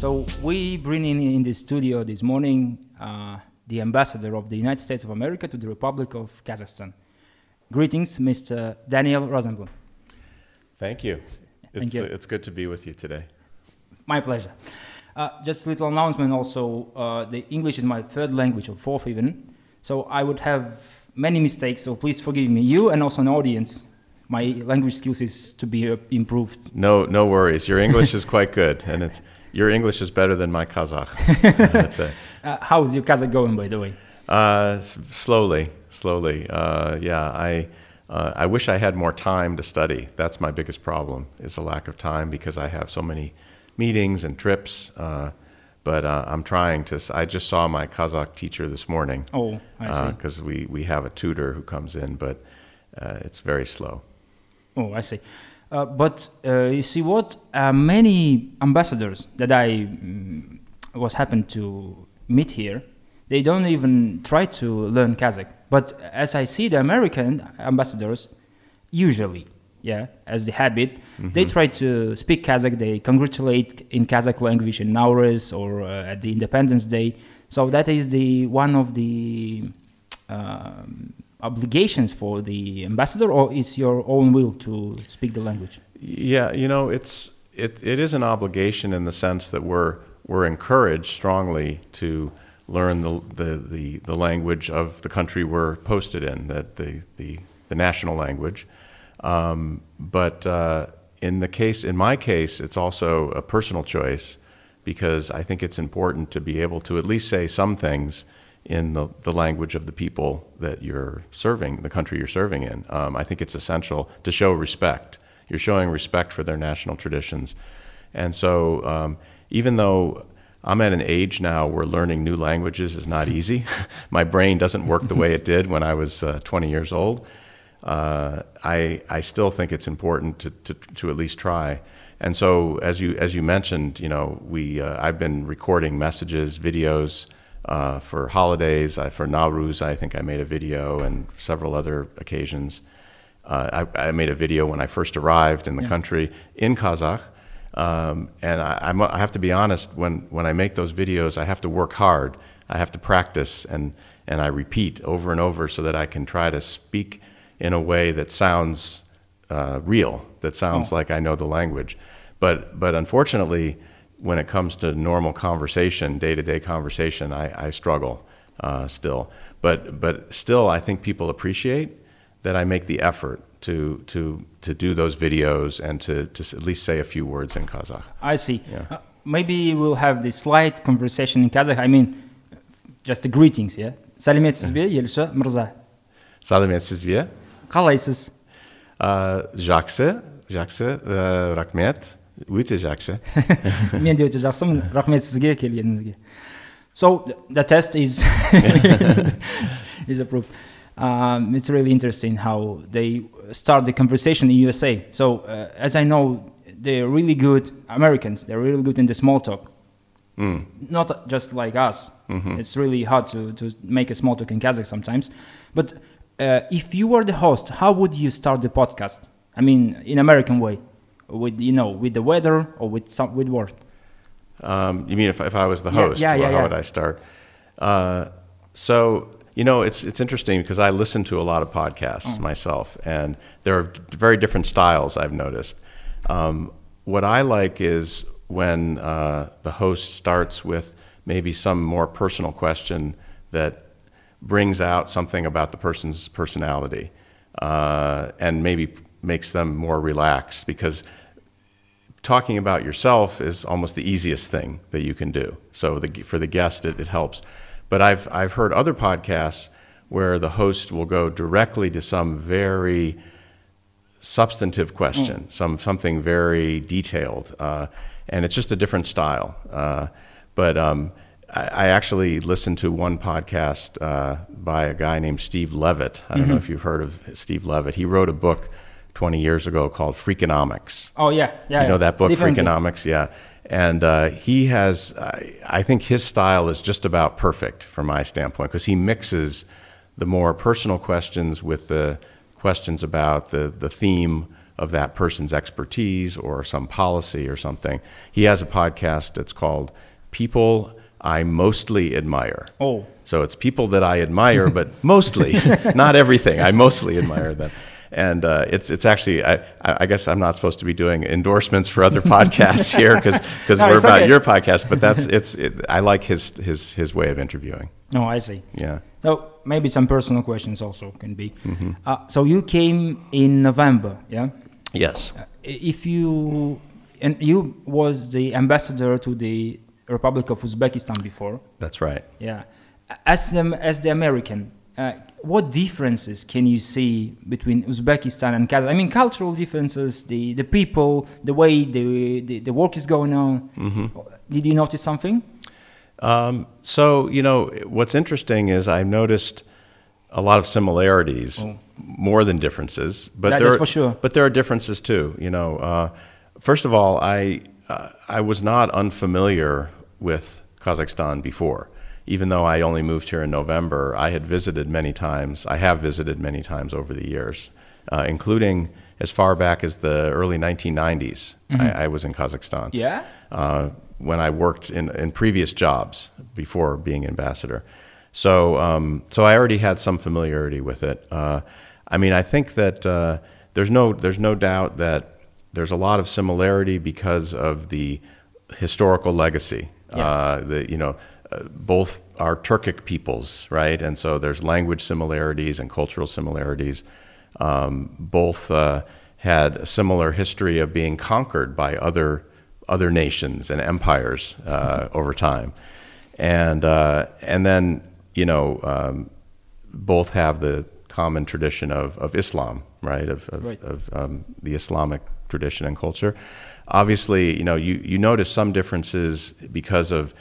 So we bring in in the studio this morning uh, the ambassador of the United States of America to the Republic of Kazakhstan. Greetings, Mr. Daniel Rosenblum. Thank you. Thank It's, you. uh, it's good to be with you today. My pleasure. Uh, just a little announcement also, uh, the English is my third language, or fourth even, so I would have many mistakes, so please forgive me. You and also an audience, my language skills is to be uh, improved. No, no worries. Your English is quite good, and it's your English is better than my Kazakh. That's it. Uh, how is your Kazakh going, by the way? Uh, s- slowly, slowly. Uh, yeah, I, uh, I wish I had more time to study. That's my biggest problem is a lack of time because I have so many meetings and trips. Uh, but uh, I'm trying to. s- I just saw my Kazakh teacher this morning Oh, I see. because we, we have a tutor who comes in, but uh, it's very slow. Oh, I see. Uh, but uh, you see what? Uh, many ambassadors that I mm, was happened to meet here, they don't even try to learn Kazakh. But as I see the American ambassadors, usually, yeah, as the habit, they try to speak Kazakh. They congratulate in Kazakh language in Nowruz or uh, at the Independence Day. So that is the one of the um, obligations for the ambassador, or is your own will to speak the language? Yeah, you know, it's it, it is an obligation in the sense that we're we're encouraged strongly to learn the the, the, the language of the country we're posted in, that the, the, the national language. Um, but uh, in the case, in my case, it's also a personal choice because I think it's important to be able to at least say some things in the, the language of the people that you're serving, the country you're serving in. Um, I think it's essential to show respect. You're showing respect for their national traditions. And so, um, even though I'm at an age now where learning new languages is not easy, my brain doesn't work the way it did when I was uh, 20 years old. Uh, I, I still think it's important to, to, to at least try. And so, as you, as you mentioned, you know, we, uh, I've been recording messages, videos uh, for holidays. I, for Nowruz, I think I made a video and several other occasions. Uh, I, I made a video when I first arrived in the Yeah. country in Kazakh. Um, and I, I'm- have to be honest, when, when I make those videos, I have to work hard. I have to practice and, and I repeat over and over so that I can try to speak in a way that sounds uh, real, that sounds Oh. like I know the language. But, but unfortunately, when it comes to normal conversation, day to day conversation, I, I struggle uh, still. But, but still, I think people appreciate that I make the effort to, to, to do those videos and to, to s- at least say a few words in Kazakh. I see. Yeah. Uh, maybe we'll have this slight conversation in Kazakh. I mean, just the greetings, yeah. Сәлеметсіз бе, Елша Мырза? Сәлеметсіз бе? Қалайсыз? Ә, Жақсы, жақсы, ә, рахмет, өте жақсы. мен де өте жақсымын рахмет сізге келгеніңізге so th- the test is is approved um, it's really interesting how they start the conversation in usa so uh, as i know they're really good americans they're really good in the small talk Mm. not just like us Mhm. it's really hard to, to make a small talk in kazakh sometimes but uh, if you were the host how would you start the podcast i mean in american way with you know with the weather or with some with word Um, you mean if, if I was the host? yeah, well, yeah, how yeah. would I start? Uh, so you know, it's it's interesting because I listen to a lot of podcasts Mm. myself, and there are very different styles I've noticed. Um, what I like is when uh, the host starts with maybe some more personal question that brings out something about the person's personality, uh, and maybe makes them more relaxed because talking about yourself is almost the easiest thing that you can do. So the, for the guest, it, it helps. But I've, I've heard other podcasts where the host will go directly to some very substantive question, some, something very detailed. Uh, and it's just a different style. Uh, but um, I, I actually listened to one podcast uh, by a guy named Steve Levitt. I don't know if you've heard of Steve Levitt. He wrote a book 20 years ago called Freakonomics. Oh yeah, yeah. You know yeah. that book, Definitely. Freakonomics? Yeah. And uh, he has, I I think his style is just about perfect from my standpoint because he mixes the more personal questions with the questions about the, the theme of that person's expertise or some policy or something. He has a podcast that's called People I Mostly Admire. Oh, So it's people that I admire, but mostly, not everything. I mostly admire them. And uh, it's it's actually I, I guess I'm not supposed to be doing endorsements for other podcasts here because No, we're about okay. your podcast. But that's it's it, I like his his his way of interviewing. no, I see. Yeah. So maybe some personal questions also can be. Mm-hmm. Uh, so you came in November, yeah? Yes. Uh, if you and you was the ambassador to the Republic of Uzbekistan before, That's right. yeah. As the as the American, uh, what differences can you see between Uzbekistan and Kazakhstan? I mean, cultural differences, the the people, the way the the, the work is going on. Mm-hmm. Did you notice something? Um, so you know what's interesting is I've noticed a lot of similarities Oh. more than differences. But That- there are, for sure. But there are differences too. You know, uh, first of all, I uh, I was not unfamiliar with Kazakhstan before. Even though I only moved here in November, I had visited many times. I have visited many times over the years, uh, including as far back as the early 1990s. I, I was in Kazakhstan Yeah. uh, when I worked in, in previous jobs before being ambassador. So, um, so I already had some familiarity with it. Uh, I mean, I think that uh, there's no there's no doubt that there's a lot of similarity because of the historical legacy. Yeah. Uh, the you know uh, both are Turkic peoples, right? And so there's language similarities and cultural similarities. Um, both uh, had a similar history of being conquered by other other nations and empires uh, over time, and uh, and then you know um, both have the common tradition of, of Islam, right? Of of, Right. of um, the Islamic tradition and culture. Obviously, you know you you notice some differences because of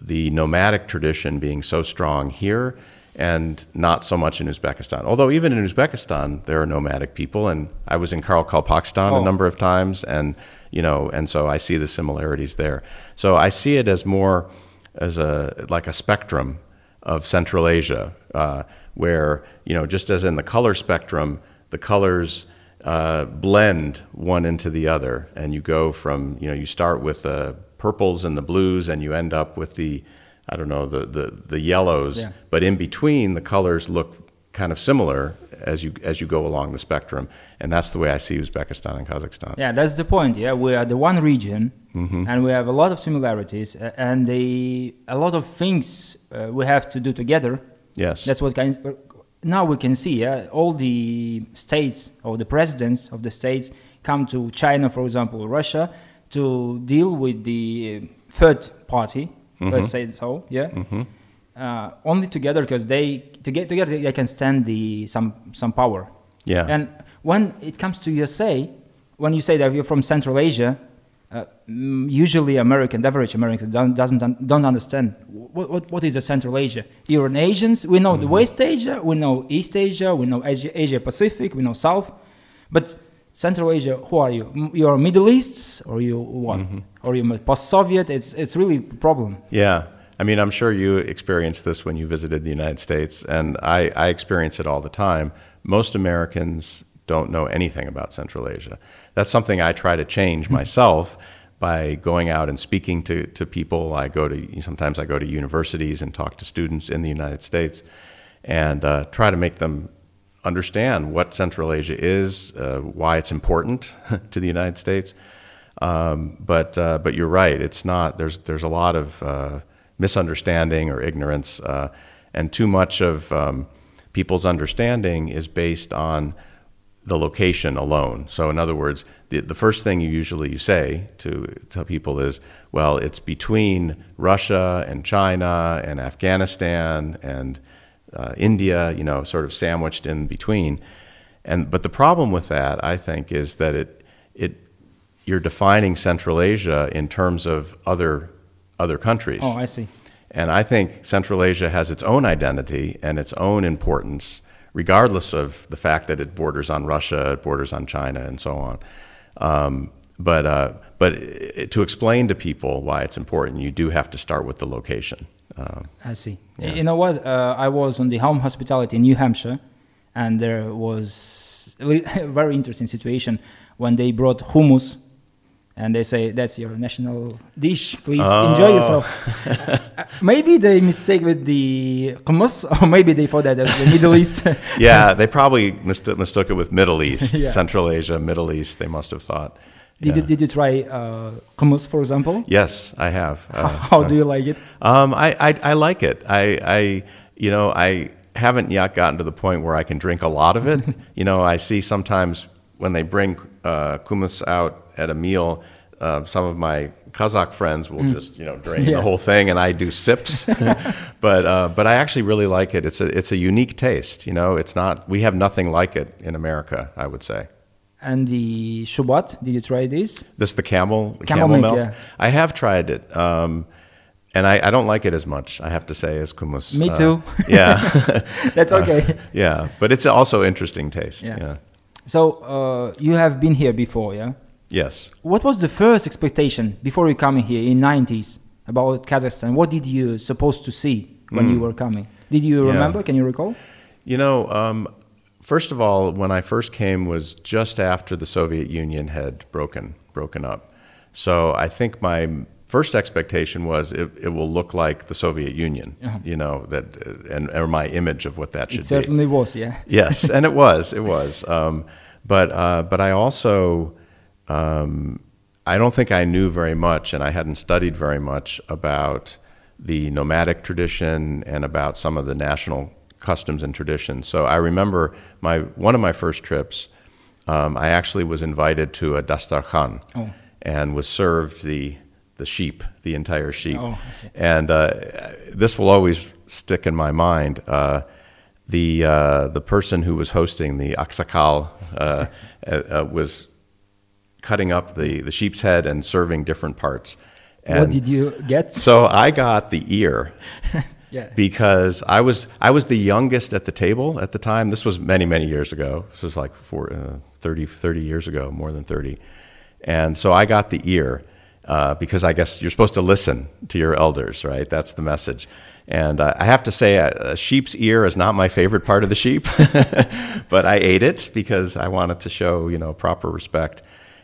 the nomadic tradition being so strong here and not so much in Uzbekistan. Although even in Uzbekistan there are nomadic people, and I was in Karakalpakstan Oh. a number of times, and you know, and so I see the similarities there. So I see it as more as a like a spectrum of Central Asia, uh, where you know, just as in the color spectrum, the colors uh, blend one into the other, and you go from you know, you start with the purples and the blues, and you end up with the I don't know the the, the yellows, Yeah. but in between the colors look kind of similar as you as you go along the spectrum, and that's the way I see Uzbekistan and Kazakhstan. Yeah, that's the point. Yeah, we are the one region, Mm-hmm. and we have a lot of similarities, and the, a lot of things uh, we have to do together. Yes. That's what kind. Of, Now we can see. Yeah, all the states or the presidents of the states come to China, for example, Russia, to deal with the third party. Mm-hmm. Let's say so. Yeah. Uh, only together because they to get together they can stand the some some power. yeah. And when it comes to USA, when you say that you're from Central Asia, uh, mm, usually American, average American don't, doesn't don't understand what, what, what is a Central Asia. You're an Asians. We know the West Asia, we know East Asia, we know Asia, Asia Pacific, we know South, but Central Asia, who are you? M- You're Middle East, or you what? Or you post-Soviet? It's it's really a problem. Yeah. I mean, I'm sure you experienced this when you visited the United States, and I, I experience it all the time. Most Americans don't know anything about Central Asia. That's something I try to change myself by going out and speaking to, to people. I go to sometimes I go to universities and talk to students in the United States, and uh, try to make them understand what Central Asia is, uh, why it's important to the United States. Um, but uh, but you're right. It's not. There's there's a lot of uh, misunderstanding or ignorance, uh, and too much of um, people's understanding is based on the location alone. So in other words, the, the first thing you usually you say to tell people is, well, it's between Russia and China and Afghanistan and uh, India, you know, sort of sandwiched in between. And but the problem with that, I think, is that it it you're defining Central Asia in terms of other other countries. Oh, I see. And I think Central Asia has its own identity and its own importance, regardless of the fact that it borders on Russia, it borders on China, and so on. Um, but uh, but to explain to people why it's important, you do have to start with the location. Um, I see. Yeah. You know what? Uh, I was on the home hospitality in New Hampshire, and there was a very interesting situation when they brought hummus and they say that's your national dish please enjoy Oh. yourself Uh, maybe they mistake with the hummus or maybe they thought that as the middle east yeah, they probably mistook, mistook it with Middle East, Yeah. Central Asia, Middle East. They must have thought. Did, you, did you try uh, kumys for example Yes, I have. Uh, how do you like it Um, I, I, I like it. I, I, you know, I haven't yet gotten to the point where I can drink a lot of it. you know, I see sometimes when they bring uh, out at a meal, uh, some of my Kazakh friends will just, you know, drain Yeah. the whole thing, and I do sips. but, uh, but I actually really like it. It's a, it's a unique taste. You know, it's not. We have nothing like it in America. I would say. And the shubat did you try this This the camel, the Camel camel, milk, milk. yeah. I have tried it, um, and I, I don't like it as much. I have to say, as kumys. Me Uh, too. yeah, that's okay yeah, but it's also interesting taste. Yeah. Yeah. so uh, you have been here before yeah Yes. What was the first expectation before you coming here in 90s about Kazakhstan? What did you supposed to see when you were coming? Did you Hmm. Yeah. remember? Can you recall? You know, um, first of all, when I first came was just after the Soviet Union had broken broken up. So I think my first expectation was it, it will look like the Soviet Union. Uh-huh. You know that, and or my image of what that should It be. certainly was, yeah. yes, and it was, it was. Um, but uh, but I also, um, I don't think I knew very much, and I hadn't studied very much about the nomadic tradition and about some of the national customs and traditions. So I remember my one of my first trips. Um, I actually was invited to a dastarkhan Oh. and was served the the sheep, the entire sheep. Oh, I see. And uh, this will always stick in my mind. Uh, the uh, the person who was hosting the aksakal uh, uh, uh, was cutting up the, the sheep's head and serving different parts. And what did you get? so I got the ear Yeah. because I was I was the youngest at the table at the time. This was many many years ago. This was like four, uh, 30, 30 years ago, more than thirty. And so I got the ear uh, because I guess you're supposed to listen to your elders, right? That's the message. And uh, I have to say, a, a sheep's ear is not my favorite part of the sheep, but I ate it because I wanted to show you know proper respect.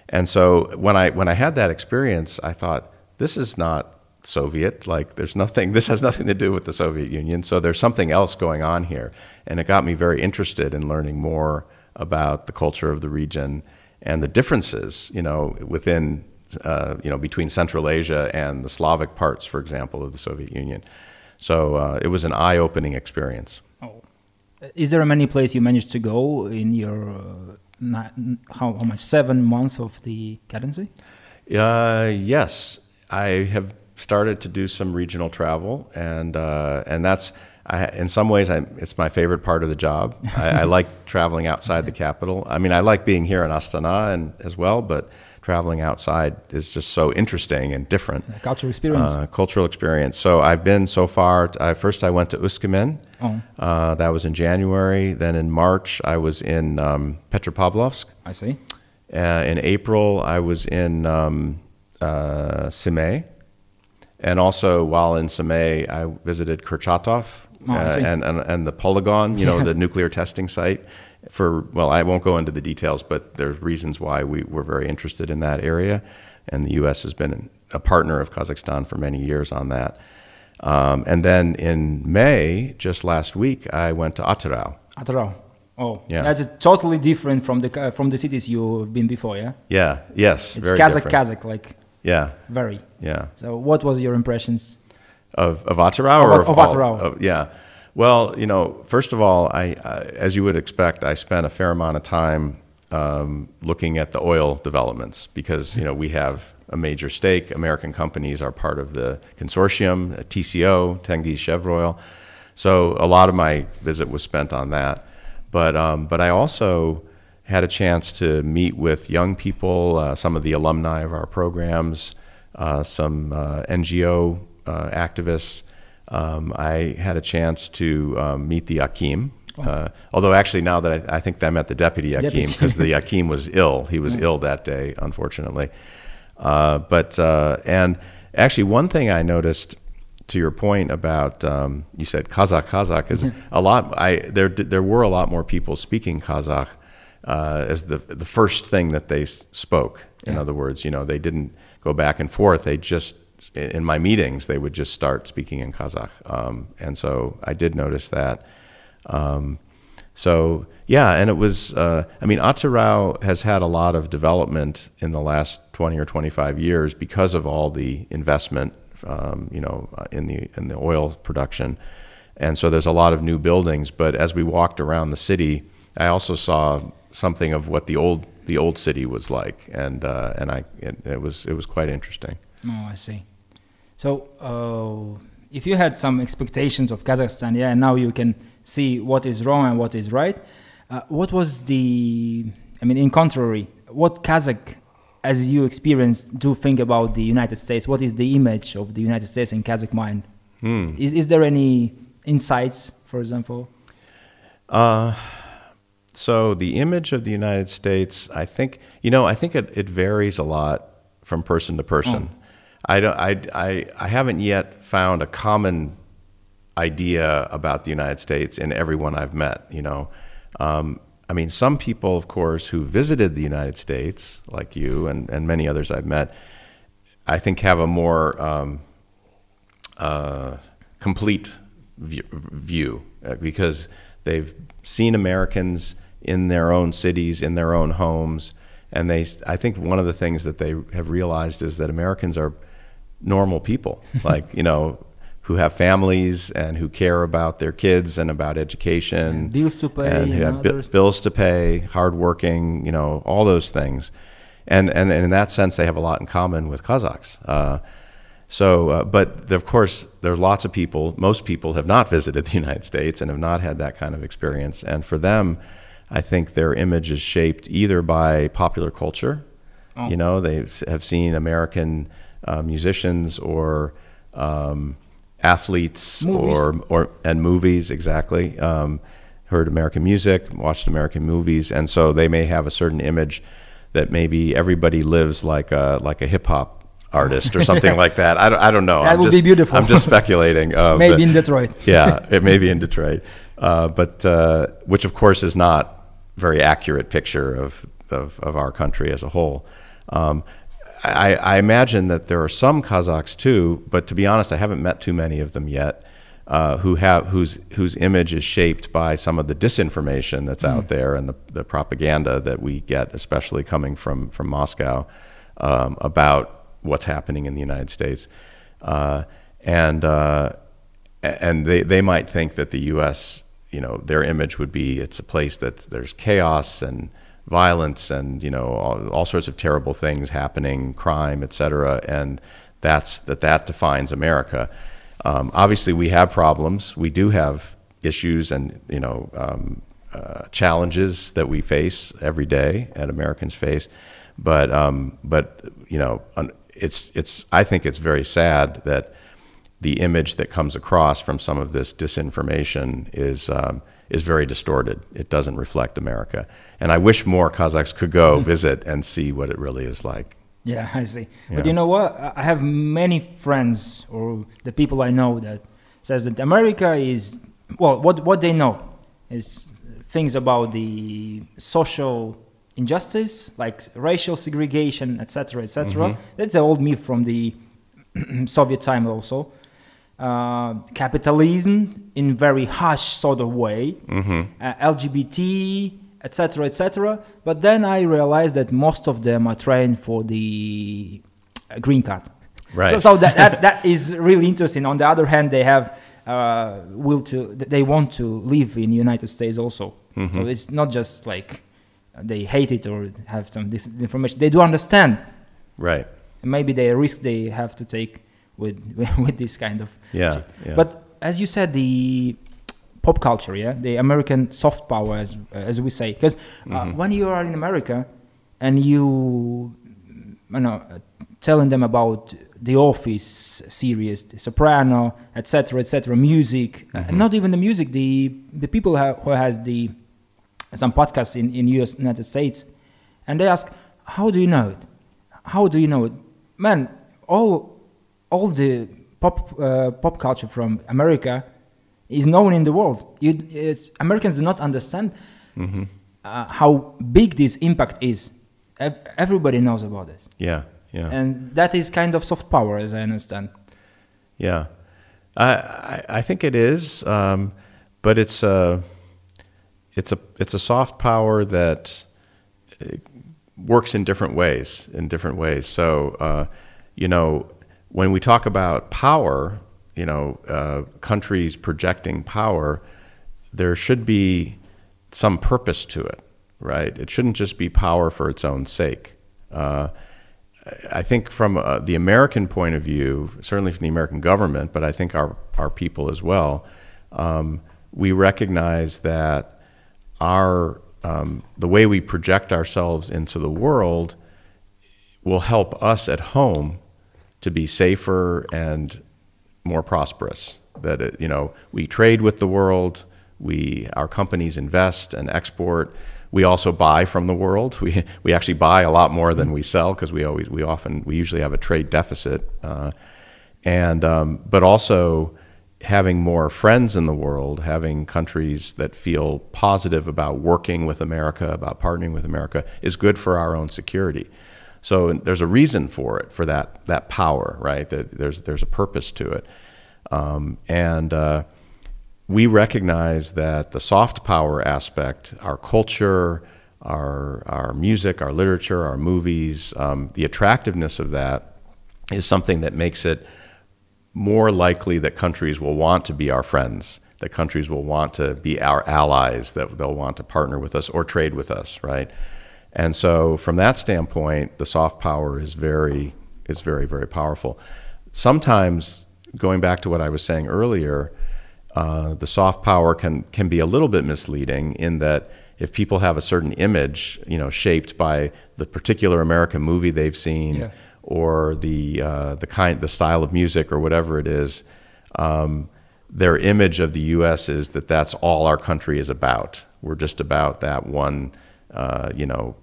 And so when I when I had that experience, I thought this is not Soviet. Like, there's nothing, this has nothing to do with the Soviet Union. So there's something else going on here. And it got me very interested in learning more about the culture of the region and the differences, you know, within, uh, you know, between Central Asia and the Slavic parts, for example, of the Soviet Union. So uh, it was an eye opening experience. Oh. Is there many place you managed to go in your uh, how, how much seven months of the cadency? Uh, yes, I have started to do some regional travel, and uh, and that's I, in some ways I, it's my favorite part of the job. I, I like traveling outside the capital. I mean, I like being here in Astana and as well, but traveling outside is just so interesting and different. Uh, cultural experience. Uh, cultural experience. So I've been so far. I, first, I went to Uskamin. Oh. Uh, that was in January. Then in March, I was in um, Petropavlovsk. I see. Uh, in April, I was in um, uh, Semey. And also, while in Semey, I visited Kurchatov Oh, I uh, and, and, and the Polygon, you know, Yeah. the nuclear testing site. For, well, I won't go into the details, but there's reasons why we were very interested in that area. And the U.S. has been a partner of Kazakhstan for many years on that. Um, and then in May, just last week, I went to Atyrau. Atyrau. Oh, Yeah. That's totally different from the ca- from the cities you've been before, yeah. Yeah, yes, It's very Kazakh, different. Kazakh, like Yeah, very. yeah. So, what was your impressions? Of of Atyrau Of- or of all- of- yeah. Well, you know, first of all, I, uh, as you would expect, I spent a fair amount of time um, looking at the oil developments because you know we have a major stake. American companies are part of the consortium, TCO, Tengiz Chevroil. So a lot of my visit was spent on that. But um, but I also had a chance to meet with young people, uh, some of the alumni of our programs, uh, some uh, NGO uh, activists. Um, I had a chance to um, meet the Akim. Uh, although actually now that I, I think I met the deputy Akim because the Akim was ill. He was ill that day, unfortunately. Uh, but uh, and actually, one thing I noticed to your point about um, you said Kazakh Kazakh is a lot. I there there were a lot more people speaking Kazakh uh, as the the first thing that they s- spoke. In Yeah. other words, you know, they didn't go back and forth. They just in my meetings they would just start speaking in Kazakh, um, and so I did notice that. Um, so yeah, and it was. Uh, I mean, Atyrau has had a lot of development in the last twenty or twenty-five years because of all the investment, um, you know, in the in the oil production, and so there's a lot of new buildings. But as we walked around the city, I also saw something of what the old the old city was like, and uh, and I it, it was it was quite interesting. Oh, I see. So, uh, if you had some expectations of Kazakhstan, yeah, and now you can see what is wrong and what is right. Uh, what was the? I mean, in contrary, what Kazakh, as you experienced, do think about the United States? What is the image of the United States in Kazakh mind? Hmm. Is is there any insights, for example? Uh, so the image of the United States, I think, you know, I think it, it varies a lot from person to person. I don't, I, I, I haven't yet found a common idea about the United States in everyone I've met. You know, um, I mean, some people, of course, who visited the United States, like you and, and many others I've met, I think have a more um, uh, complete view, view uh, because they've seen Americans in their own cities, in their own homes, and they. I think one of the things that they have realized is that Americans are normal people, like you know, who have families and who care about their kids and about education, And bills to pay and who have others. bills to pay, hardworking, you know, all those things, and and, and in that sense, they have a lot in common with Kazakhs. Uh, so, uh, but of course, there are lots of people. Most people have not visited the United States and have not had that kind of experience. And for them, I think their image is shaped either by popular culture. Oh. You know, they have seen American uh, musicians or um, athletes Movies. or or and movies exactly. Um, heard American music, watched American movies, and so they may have a certain image that maybe everybody lives like a like a hip hop artist or something like that. I don't, I don't know. That I'm would just, be beautiful. I'm just speculating. Uh, Maybe but- in Detroit. yeah, it may be in Detroit, uh, but uh, which of course is not very accurate picture of of, of our country as a whole. Um, I, I imagine that there are some Kazakhs too, but to be honest, I haven't met too many of them yet. Uh, who have whose whose image is shaped by some of the disinformation that's out there and the, the propaganda that we get, especially coming from from Moscow, um, about what's happening in the United States, uh, and uh, and they, they might think that the U.S. you know their image would be it's a place that there's chaos and violence and you know all, all sorts of terrible things happening, crime, et cetera, and that's that that defines America. Um, obviously, we have problems. We do have issues and you know um, uh, challenges that we face every day, and Americans face. But um, but you know it's it's I think it's very sad that the image that comes across from some of this disinformation is um, is very distorted. It doesn't reflect America, and I wish more Kazakhs could go visit and see what it really is like. Yeah, I see. Yeah. But you know what? I I have many friends or the people I know that says that America is well, what what they know is things about the social injustice, like racial segregation, etc., etc. That's an old myth from the Soviet time also. Uh, capitalism in very harsh sort of way, Mm-hmm. uh, LGBT, etc., etc. But then I realized that most of them are trained for the uh, green card. Right. So, so that, that that is really interesting. On the other hand, they have uh, will to they want to live in United States also. Mm-hmm. So it's not just like they hate it or have some dif- information. They do understand. Right. Maybe the risk they have to take with with this kind of Yeah. yeah. but as you said, the pop culture, yeah, the American soft power, as as we say, because uh, Mhm. when you are in America and you, you know, telling them about the Office series, The Soprano, etc., etc., music, uh, Mhm. not even the music, the the people ha- who has the some podcasts in in US United States, and they ask, how do you know it? How do you know it? Man, all all the pop uh, pop culture from America is known in the world. You, it's, Americans do not understand. hmm uh, how big this impact is. Everybody knows about this, Yeah, yeah. and that is kind of soft power, as I understand. Yeah, I I, I think it is, um, but it's a it's a it's a soft power that uh, works in different ways. In different ways. So, uh, you know, when we talk about power, you know, uh, countries projecting power, there should be some purpose to it, right? It shouldn't just be power for its own sake. Uh, I think from uh, the American point of view, certainly from the American government, but I think our, our people as well, um, we recognize that our um, the way we project ourselves into the world will help us at home to be safer and more prosperous. That it, you know we trade with the world, we our companies invest and export. We also buy from the world. We we actually buy a lot more than we sell because we always we often we usually have a trade deficit, uh, and um, but also having more friends in the world, having countries that feel positive about working with America, about partnering with America, is good for our own security. So there's a reason for it, for that that power, right? That there's there's a purpose to it, um, and uh, we recognize that the soft power aspect, our culture, our our music, our literature, our movies, um, the attractiveness of that is something that makes it more likely that countries will want to be our friends, that countries will want to be our allies, that they'll want to partner with us or trade with us, right? And so, from that standpoint, the soft power is very is very very powerful. Sometimes, going back to what I was saying earlier, uh, the soft power can can be a little bit misleading in that if people have a certain image, you know, shaped by the particular American movie they've seen. Yeah or the uh, the kind the style of music or whatever it is, um, their image of the U.S. is that that's all our country is about. We're just about that one, uh, you know,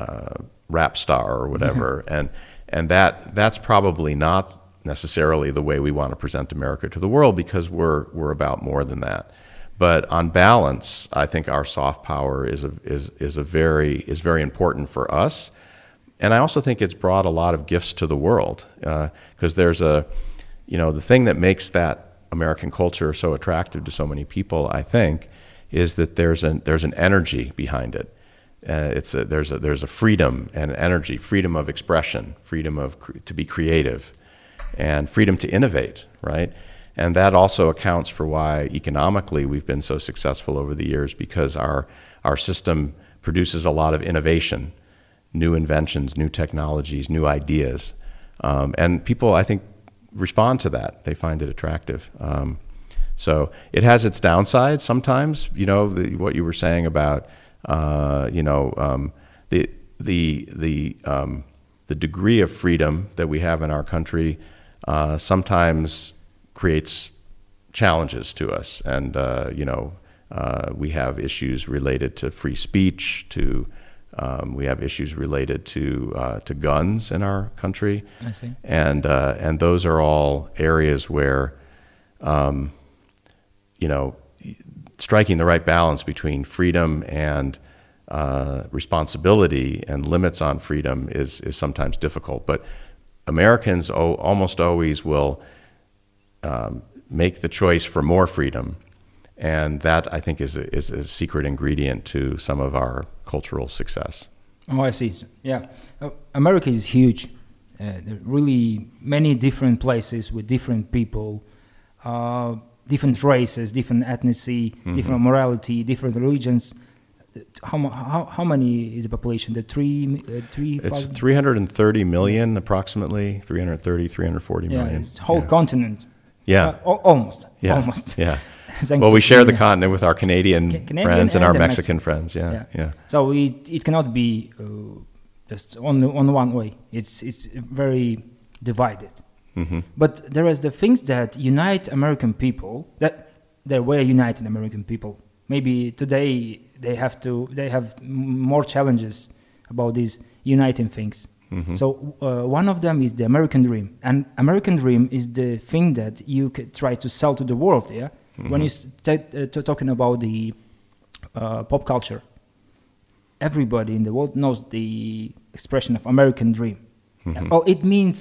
uh, rap star or whatever, and and that that's probably not necessarily the way we want to present America to the world because we're we're about more than that. But on balance, I think our soft power is a, is is a very is very important for us and I also think it's brought a lot of gifts to the world because uh, there's a, you know, the thing that makes that American culture so attractive to so many people, I think, is that there's an there's an energy behind it. Uh, it's a, there's a there's a freedom and energy, freedom of expression, freedom of to be creative, and freedom to innovate, right? And that also accounts for why economically we've been so successful over the years because our our system produces a lot of innovation new inventions, new technologies, new ideas. Um, and people, I think, respond to that. They find it attractive. Um, so it has its downsides sometimes. You know the, what you were saying about uh, you know um, the the the um, the degree of freedom that we have in our country uh, sometimes creates challenges to us, and uh, you know uh, we have issues related to free speech, to um, we have issues related to uh, to guns in our country. I see. And uh, and those are all areas where, um, you know, striking the right balance between freedom and uh, responsibility and limits on freedom is is sometimes difficult. But Americans o- almost always will um, make the choice for more freedom and that I think is a, is a secret ingredient to some of our cultural success. Oh, I see. Yeah, uh, America is huge. Uh, really many different places with different people, uh, different races, different ethnicity, mm-hmm. different morality, different religions. How, how, how many is the population? The three, uh, three. It's 330 million, approximately 330, 340 yeah, million. It's whole yeah. continent. Yeah. Uh, almost. Yeah. Almost. Yeah. well, we share the continent with our Canadian, Canadian friends and, and our Mexican Mexican. friends. Yeah, yeah. Yeah. So it, it cannot be uh, just on on one way. It's it's very divided. Hmm But there is the things that unite American people. That there were united American people. Maybe today they have to they have more challenges about these uniting things. hmm So uh, one of them is the American dream, and American dream is the thing that you could try to sell to the world. Yeah, when Mhm. you start uh, talking about the uh, pop culture, everybody in the world knows the expression of American dream. Mm-hmm. Well, it means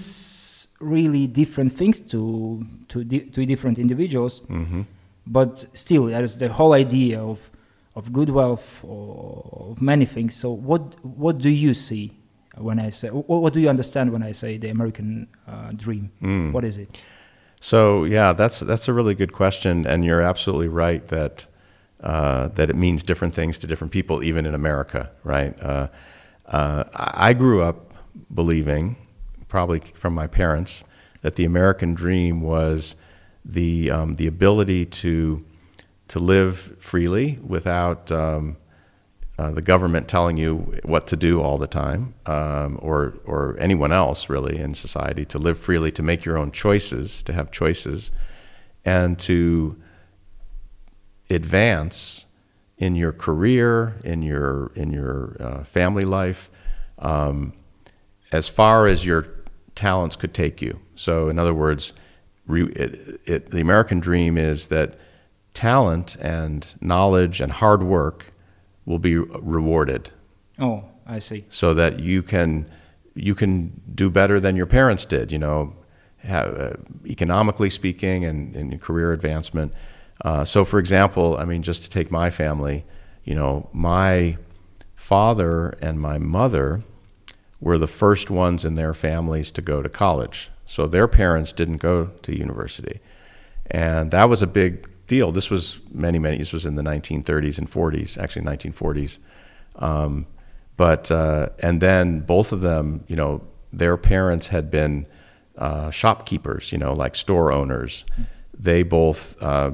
really different things to to di- to different individuals, Mm-hmm. but still, there's the whole idea of of good wealth or of many things. So, what what do you see when I say? What, what do you understand when I say the American uh, dream? Mm. What is it? So yeah, that's that's a really good question, and you're absolutely right that uh, that it means different things to different people, even in America, right? Uh, uh, I I grew up believing, probably from my parents, that the American dream was the um, the ability to to live freely without um, uh, the government telling you what to do all the time, um, or or anyone else really in society, to live freely, to make your own choices, to have choices, and to advance in your career, in your in your uh, family life, um, as far as your talents could take you. So, in other words, re, it, it, the American dream is that talent and knowledge and hard work will be rewarded Oh, I see. so that you can you can do better than your parents did. You know, have, uh, economically speaking, and in career advancement. Uh, so, for example, I mean, just to take my family, you know, my father and my mother were the first ones in their families to go to college. So their parents didn't go to university, and that was a big deal. This was many, many. This was in the 1930s and 40s, actually 1940s. Um, but uh, and then both of them, you know, their parents had been uh, shopkeepers, you know, like store owners. They both uh,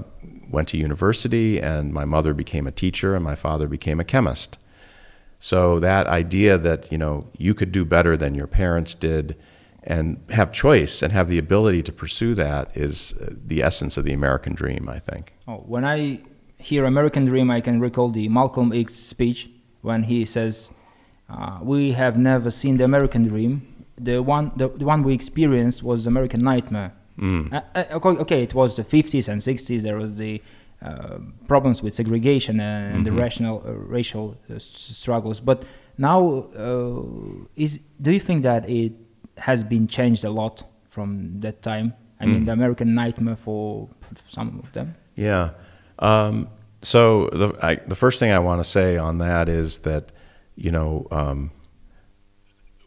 went to university, and my mother became a teacher, and my father became a chemist. So that idea that you know you could do better than your parents did, and have choice and have the ability to pursue that is uh, the essence of the American dream, I think. Oh, when I hear American Dream, I can recall the Malcolm X speech when he says, uh, "We have never seen the American Dream. The one, the, the one we experienced was the American Nightmare." Mm. Uh, uh, okay, okay, it was the 50s and 60s. There was the problems with segregation and the Mhm. rational, uh, racial uh, struggles. But now, uh, is do you think that it has been changed a lot from that time? I mean, Mm. the American Nightmare for, for some of them. Yeah. Um, so the I, the first thing I want to say on that is that you know um,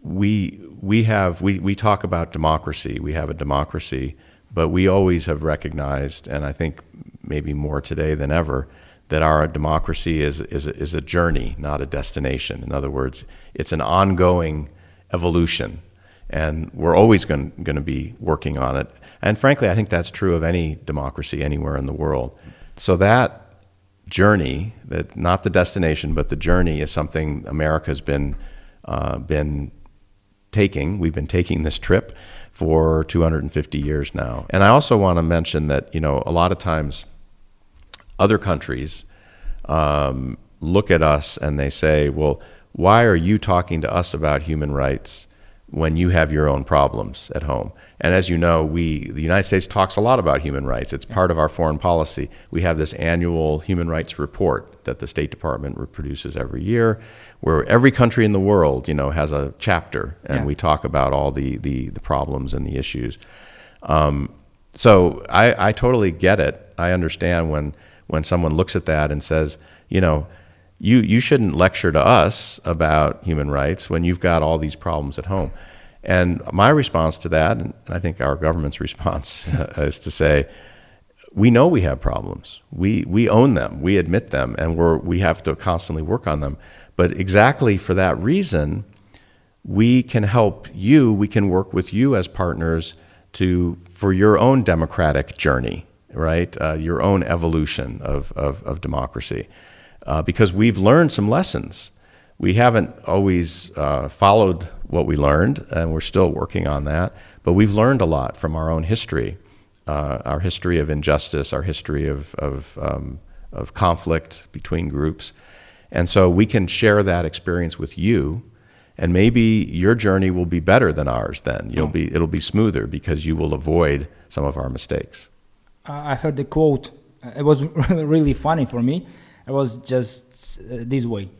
we we have we we talk about democracy. We have a democracy, but we always have recognized, and I think maybe more today than ever, that our democracy is is is a journey, not a destination. In other words, it's an ongoing evolution, and we're always going going to be working on it. And frankly, I think that's true of any democracy anywhere in the world. So that journey, that not the destination, but the journey, is something America's been uh, been taking. We've been taking this trip for 250 years now. And I also want to mention that you know a lot of times other countries um, look at us and they say, "Well, why are you talking to us about human rights?" when you have your own problems at home. And as you know, we the United States talks a lot about human rights. It's part of our foreign policy. We have this annual human rights report that the State Department produces every year, where every country in the world, you know, has a chapter, and Yeah. we talk about all the the, the problems and the issues. Um, so I, I totally get it. I understand when when someone looks at that and says, you know, you you shouldn't lecture to us about human rights when you've got all these problems at home. And my response to that, and I think our government's response, uh, is to say, we know we have problems. We we own them. We admit them, and we're we have to constantly work on them. But exactly for that reason, we can help you. We can work with you as partners to for your own democratic journey, right? Uh, your own evolution of of, of democracy, uh, because we've learned some lessons. We haven't always uh, followed what we learned, and we're still working on that. But we've learned a lot from our own history, uh, our history of injustice, our history of of, um, of conflict between groups, and so we can share that experience with you and maybe your journey will be better than ours then you'll Oh. be it'll be smoother because you will avoid some of our mistakes I heard the quote. It was really funny for me. It was just uh, this way.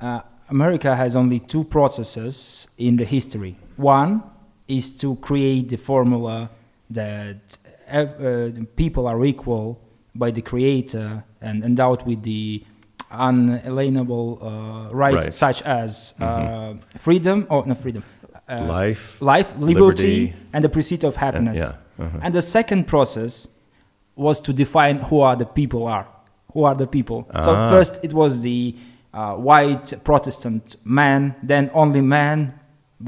Uh, America has only two processes in the history. One is to create the formula that uh, people are equal by the creator and endowed with the unalienable uh, rights, Rights. such as uh, freedom or not freedom, uh, Life. life, liberty, liberty, and the pursuit of and- happiness. yeah. uh-huh. And the second process was to define who are the people are. Who are the people? So Ah. first it was the uh, white Protestant man, then only man,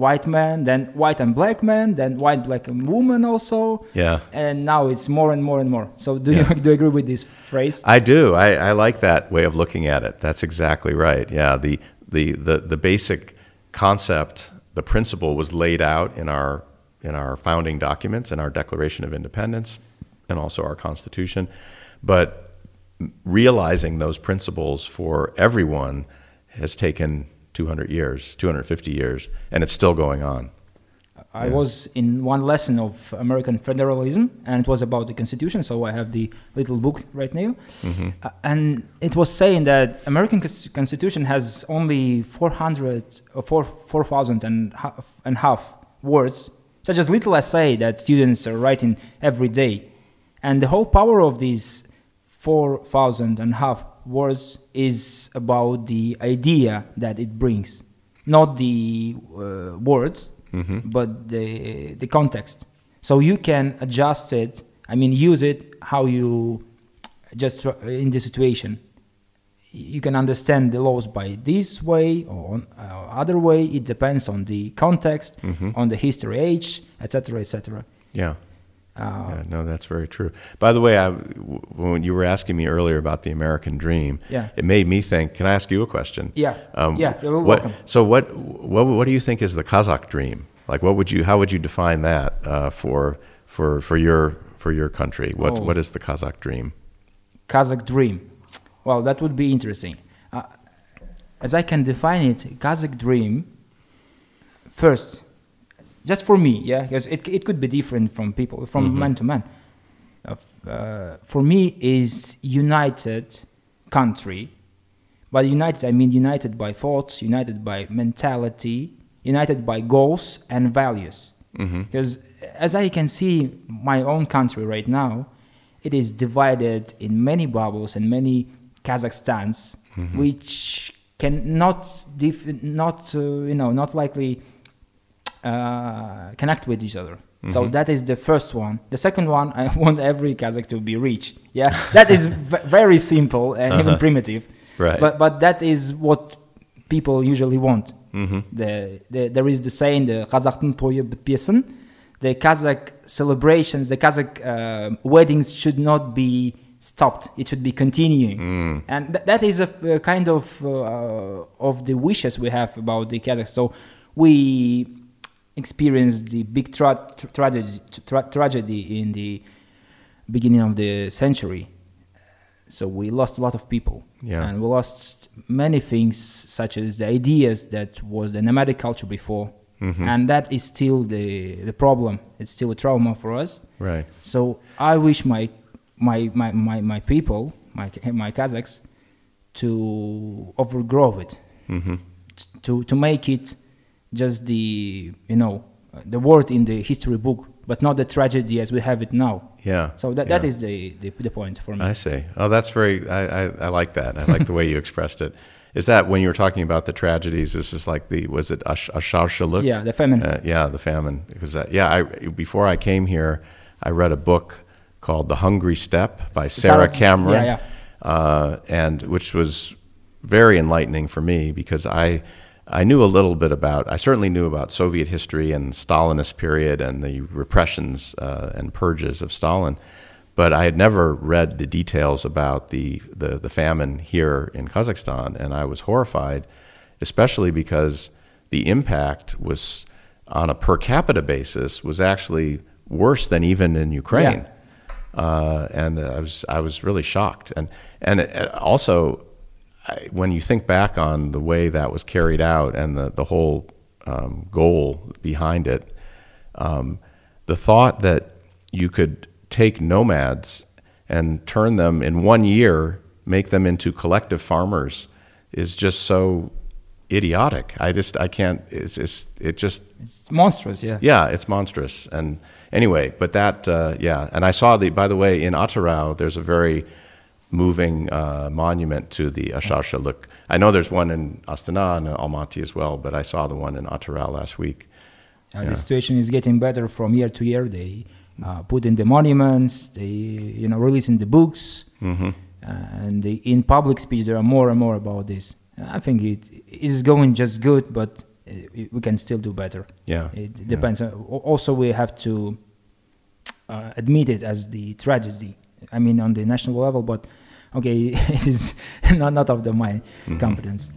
white man, then white and black man, then white, black and woman also, Yeah. and now it's more and more and more. So do Yeah. you do you agree with this phrase? I do. I, I like that way of looking at it. That's exactly right. Yeah. The, the, the, the basic concept, the principle was laid out in our, in our founding documents, in our Declaration of Independence, and also our Constitution. But realizing those principles for everyone has taken 200 years, 250 years, and it's still going on. I Yeah. was in one lesson of American federalism, and it was about the Constitution. So I have the little book right now, Mhm. Uh, and it was saying that American cons- Constitution has only 400 or 4 4,000 and half, and half words, such as little essay that students are writing every day, and the whole power of these 4,000 and half words is about the idea that it brings, not the uh, words, Mhm. but the the context. So you can adjust it. I mean, use it how you just in the situation. You can understand the laws by this way or uh, other way. It depends on the context, Mhm. on the history, age, etc., etc. Yeah. Uh, Yeah, no, that's very true. By the way, I, when you were asking me earlier about the American dream, Yeah. it made me think. Can I ask you a question? Yeah. Yeah, you're what, welcome. So, what, what, what do you think is the Kazakh dream? Like, what would you, how would you define that uh, for, for, for your, for your country? What, Oh. what is the Kazakh dream? Kazakh dream. Well, that would be interesting. Uh, as I can define it, Kazakh dream. First, just for me, yeah, because it it could be different from people, from Mhm. man to man. Uh, for me, is united country. By united, I mean united by thoughts, united by mentality, united by goals and values. Mm-hmm. Because as I can see, my own country right now, it is divided in many bubbles and many Kazakhstans, Mhm. which cannot, dif- not uh, you know, not likely uh, connect with each other. So Mhm. that is the first one. The second one, I want every Kazakh to be rich. Yeah, that is v- very simple and even Uh-huh. primitive. Right. But but that is what people usually want. mm-hmm. The, the, there is the saying, the Kazakh'ın toyu bitmesin. The Kazakh celebrations, the Kazakh uh, weddings should not be stopped. It should be continuing. Mm. And th- that is a, a kind of uh, of the wishes we have about the Kazakhs. So we experienced the big tra- tra- tragedy, tra- tragedy in the beginning of the century. So we lost a lot of people, Yeah. and we lost many things, such as the ideas that was the nomadic culture before, Mhm. and that is still the the problem. It's still a trauma for us. Right. So I wish my my my my, my people, my my Kazakhs, to overgrow it, Mm-hmm. to to make it just the you know the word in the history book, but not the tragedy as we have it now. Yeah. So that, that yeah. is the, the the point for me. I see. Oh, that's very. I, I, I like that. I like the way you expressed it. Is that when you were talking about the tragedies? This is like the was it Ash, Ashar Shaluk? yeah, the famine. Uh, yeah, the famine. Because uh, yeah, I before I came here, I read a book called The Hungry Steppe by Sarah Sarah- Cameron, yeah, Uh, and which was very enlightening for me because I I knew a little bit about. I certainly knew about Soviet history and Stalinist period and the repressions uh, and purges of Stalin. But I had never read the details about the, the, the famine here in Kazakhstan, and I was horrified, especially because the impact was on a per capita basis was actually worse than even in Ukraine. Uh, and I was I was really shocked, and and it- also I, when you think back on the way that was carried out and the the whole um, goal behind it, um, the thought that you could take nomads and turn them in one year, make them into collective farmers, is just so idiotic. I just I can't. It's, it's it just It's monstrous, yeah. yeah, it's monstrous. And anyway, but that uh, yeah. And I saw the by the way in Atyrau there's a very moving uh, monument to the Ashar Shaluk. I know there's one in Astana and Almaty as well, but I saw the one in Atyrau last week. Uh, Yeah. The situation is getting better from year to year. They uh, put in the monuments, they you know releasing the books, hmm uh, and they, in public speech there are more and more about this. I think it is going just good, but uh, we can still do better. Yeah. It depends. Uh, al- Also, we have to uh, admit it as the tragedy. I mean, on the national level, but okay, it is not not of the my Mhm. competence.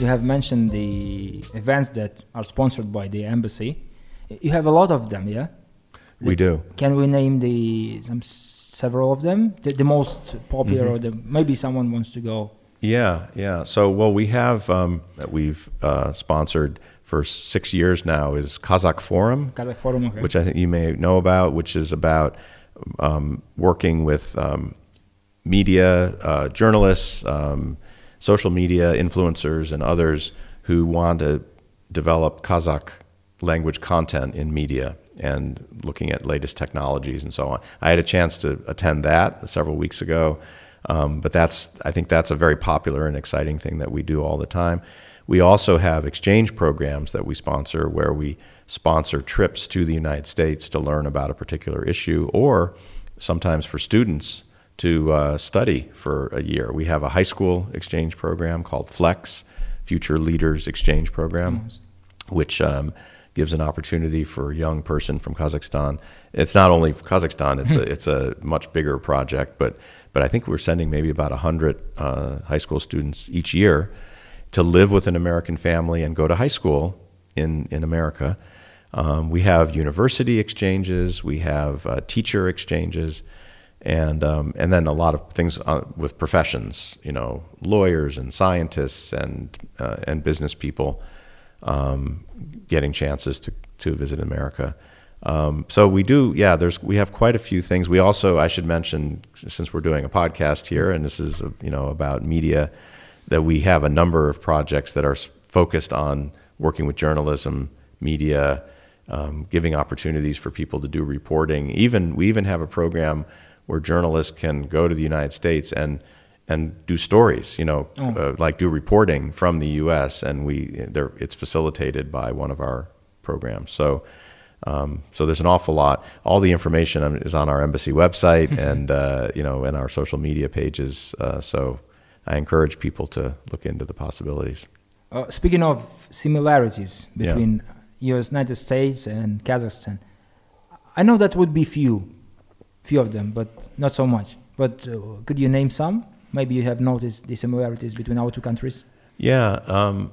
You have mentioned the events that are sponsored by the embassy. You have a lot of them, yeah. We do. Can we name the some several of them? The, the most popular, Mhm. or the maybe someone wants to go. Yeah, yeah. So, well, we have um, that we've uh, sponsored for six years now is Kazakh Forum, Kazakh Forum, okay. which I think you may know about, which is about um, working with um, media, uh, journalists, um, social media influencers, and others who want to develop Kazakh language content in media and looking at latest technologies and so on. I had a chance to attend that several weeks ago, um, but that's I think that's a very popular and exciting thing that we do all the time. We also have exchange programs that we sponsor where we sponsor trips to the United States to learn about a particular issue or sometimes for students to uh, study for a year. We have a high school exchange program called FLEX, Future Leaders Exchange Program, which um, gives an opportunity for a young person from Kazakhstan. It's not only for Kazakhstan; it's a it's a much bigger project, but but I think we're sending maybe about hundred uh, high school students each year to live with an American family and go to high school in in America. Um, we have university exchanges, we have uh, teacher exchanges, and um, and then a lot of things uh, with professions, you know, lawyers and scientists and uh, and business people um, getting chances to to visit America. Um, so we do, yeah. There's we have quite a few things. We also, I should mention, since we're doing a podcast here, and this is you know about media, that we have a number of projects that are focused on working with journalism, media, um, giving opportunities for people to do reporting. Even we even have a program where journalists can go to the United States and and do stories, you know, Oh. uh, like do reporting from the U.S. and we it's facilitated by one of our programs. So. Um, so there's an awful lot. All the information is on our embassy website and uh, you know and our social media pages. Uh, so I encourage people to look into the possibilities. Uh, speaking of similarities Yeah. between U.S. United States and Kazakhstan, I know that would be few, few of them, but not so much. But uh, could you name some? Maybe you have noticed the similarities between our two countries. Yeah. Um,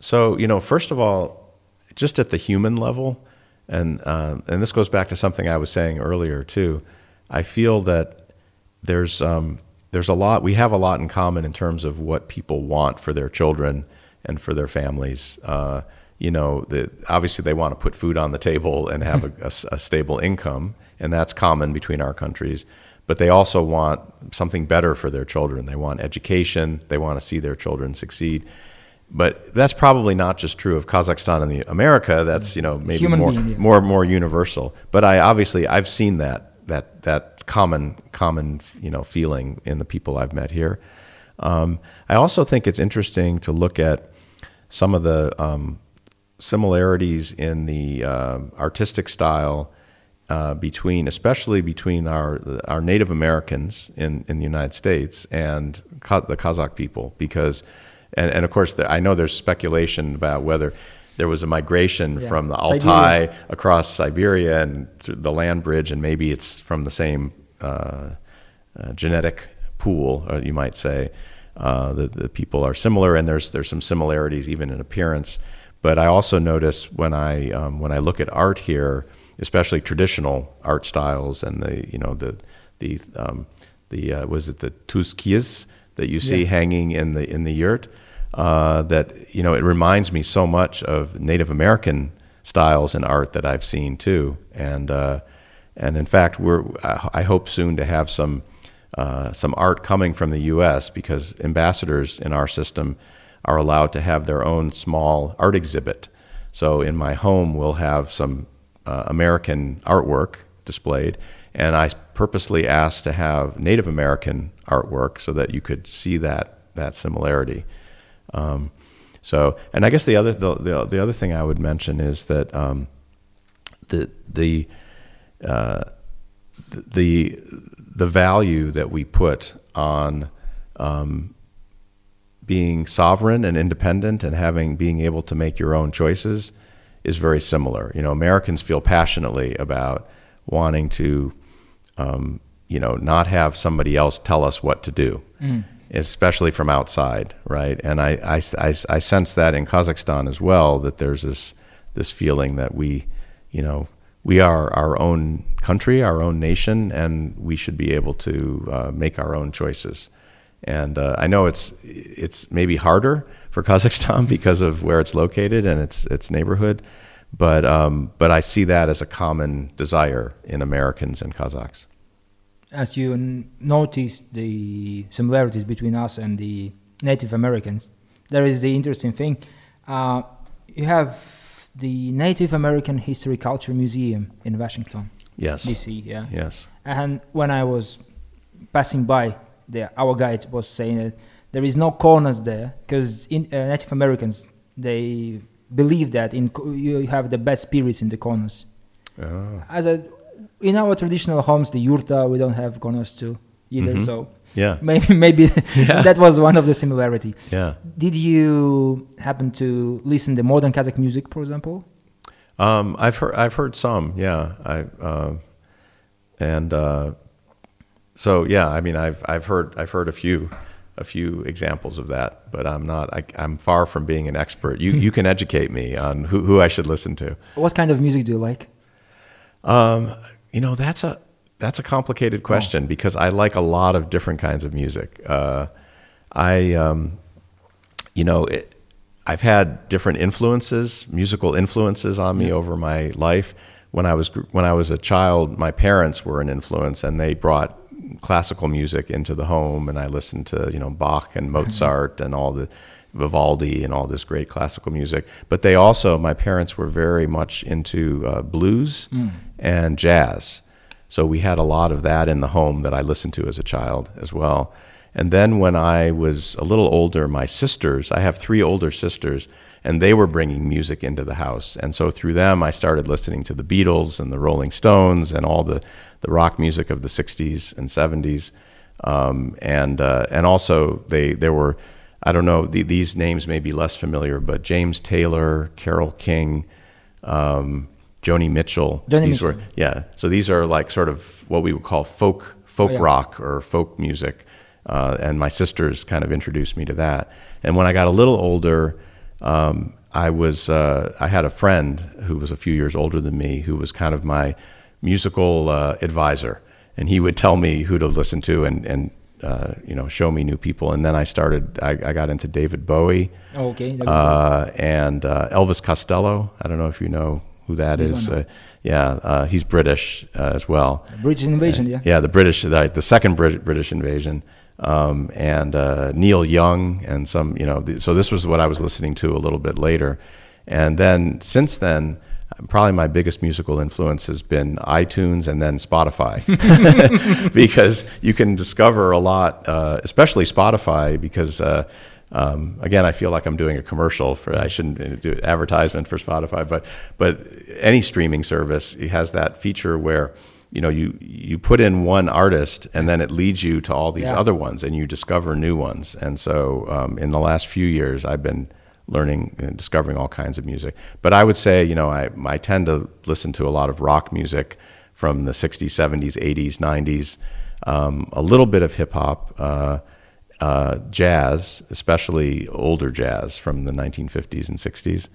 so you know, first of all, just at the human level, and uh, and this goes back to something I was saying earlier too. I feel that there's um, there's a lot we have a lot in common in terms of what people want for their children and for their families. Uh, you know, the, obviously they want to put food on the table and have a stable income, and that's common between our countries. But they also want something better for their children. They want education. They want to see their children succeed. But that's probably not just true of Kazakhstan and the America. That's you know maybe Human more being, yeah. more more universal. But I obviously I've seen that that that common common you know feeling in the people I've met here. Um, I also think it's interesting to look at some of the um, similarities in the uh, artistic style uh, between, especially between our our Native Americans in, in the United States and Ka- the Kazakh people, because, and, and of course, the, I know there's speculation about whether there was a migration Yeah. from the Siberia. Altai across Siberia and through the land bridge, and maybe it's from the same uh, uh, genetic pool, uh, you might say. Uh, the, the people are similar, and there's there's some similarities even in appearance. But I also notice when I um, when I look at art here, especially traditional art styles, and the you know the the um, the uh, was it the tuskis that you see Yeah. hanging in the in the yurt, uh, that you know it reminds me so much of Native American styles and art that I've seen too, and uh, and in fact, we're I hope soon to have some uh, some art coming from the U.S. because ambassadors in our system are allowed to have their own small art exhibit. So in my home, we'll have some uh, American artwork displayed, and I purposely asked to have Native American artwork so that you could see that that similarity. Um, so, and I guess the other the, the, the other thing I would mention is that um, the the uh, the the value that we put on um, being sovereign and independent and having being able to make your own choices is very similar. You know, Americans feel passionately about wanting to, um, you know, not have somebody else tell us what to do, mm. Especially from outside, right? And I, I, I, I sense that in Kazakhstan as well, that there's this this feeling that we, you know, we are our own country, our own nation, and we should be able to uh, make our own choices. And uh, I know it's it's maybe harder for Kazakhstan because of where it's located and its its neighborhood, but um, but I see that as a common desire in Americans and Kazakhs. As you n- notice the similarities between us and the Native Americans, there is the interesting thing. Uh, you have the Native American History Culture Museum in Washington. Yes. DC, yeah. Yes. And when I was passing by, the, our guide was saying that there is no corners there because uh, Native Americans they believe that in you have the bad spirits in the corners. Oh. As a in our traditional homes, the yurta we don't have corners too either. Mm-hmm. So yeah, maybe maybe yeah. that was one of the similarity. Yeah. Did you happen to listen to modern Kazakh music, for example? Um, I've heard I've heard some. Yeah, I uh, and uh, so yeah. I mean, I've I've heard I've heard a few a few examples of that, but I'm not. I, am far from being an expert. You you can educate me on who who I should listen to. What kind of music do you like? Um, you know, that's a that's a complicated question oh. because I like a lot of different kinds of music. Uh, I um, you know. It, I've had different influences, musical influences on me yeah. over my life. When I was when I was a child, my parents were an influence, and they brought classical music into the home, and I listened to you know Bach and Mozart and all the Vivaldi and all this great classical music. But they also, my parents were very much into uh, blues mm. and jazz, so we had a lot of that in the home that I listened to as a child as well. And then when I was a little older, my sisters, I have three older sisters, and they were bringing music into the house. And so through them, I started listening to the Beatles and the Rolling Stones and all the, the rock music of the 60s and 70s. Um, and, uh, and also, they, there were, I don't know, the, these names may be less familiar, but James Taylor, Carole King, um, Joni Mitchell. Joni these Mitchell. were, yeah. So these are like sort of what we would call folk, folk oh, yeah. rock or folk music. Uh, and my sisters kind of introduced me to that. And when I got a little older, um, I was uh, I had a friend who was a few years older than me who was kind of my musical uh, advisor, and he would tell me who to listen to and and uh, you know show me new people. And then I started I, I got into David Bowie. Oh, okay. Uh, and uh, Elvis Costello. I don't know if you know who that this is. yeah, he's British as well. British invasion. yeah. Yeah, the British the, the second British invasion um, and uh, Neil Young and some, you know, th- so this was what I was listening to a little bit later. And then since then, probably my biggest musical influence has been iTunes and then Spotify, because you can discover a lot, uh, especially Spotify, because uh, um, again, I feel like I'm doing a commercial for. I shouldn't do advertisement for Spotify, but but any streaming service has that feature where you know you you put in one artist and then it leads you to all these yeah. other ones and you discover new ones and so um, in the last few years i've been learning and discovering all kinds of music but i would say you know i, I tend to listen to a lot of rock music from the 60s 70s 80s 90s um, a little bit of hip hop uh, uh, jazz especially older jazz from the 1950s and 60s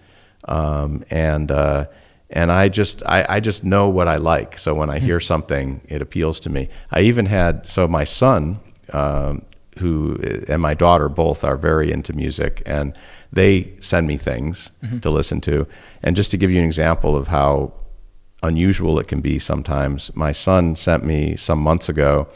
um, and uh, and I just I, I, just know what I like. So when I hear something, it appeals to me. I even had so my son, um, who and my daughter both are very into music, and they send me things mm-hmm. to listen to. And just to give you an example of how unusual it can be sometimes. My son sent me some months ago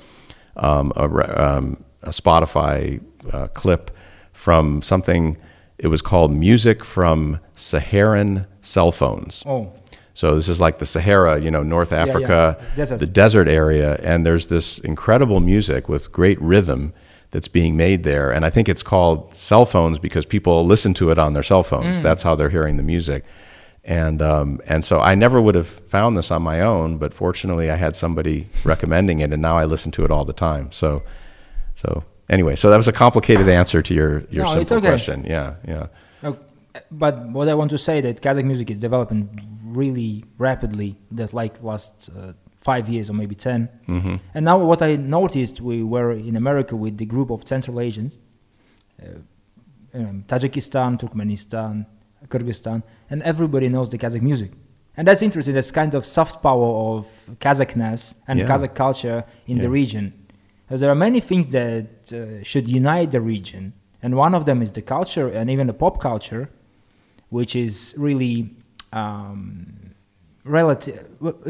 um, a, um, a Spotify uh, clip from something. It was called "Music from Saharan Cell Phones." Oh, So this is like the Sahara, you know, North yeah. Africa, Desert. the desert area, and there's this incredible music with great rhythm that's being made there. And I think it's called cell phones because people listen to it on their cell phones. That's how they're hearing the music. And um, and so I never would have found this on my own, but fortunately I had somebody recommending it, and now I listen to it all the time. So so anyway, so that was a complicated answer to your your No, simple okay. question. Yeah, yeah. No, but what I want to say that Kazakh music is developing really rapidly. That like last uh, five years or maybe 10 Mm-hmm. And now what I noticed, we were in America with the group of Central Asians, uh, um, Tajikistan, Turkmenistan, Kyrgyzstan, and everybody knows the Kazakh music. And that's interesting. That's kind of soft power of Kazakhness and Yeah. Kazakh culture in the region. Because there are many things that uh, should unite the region, and one of them is the culture and even the pop culture, which is really um, relative.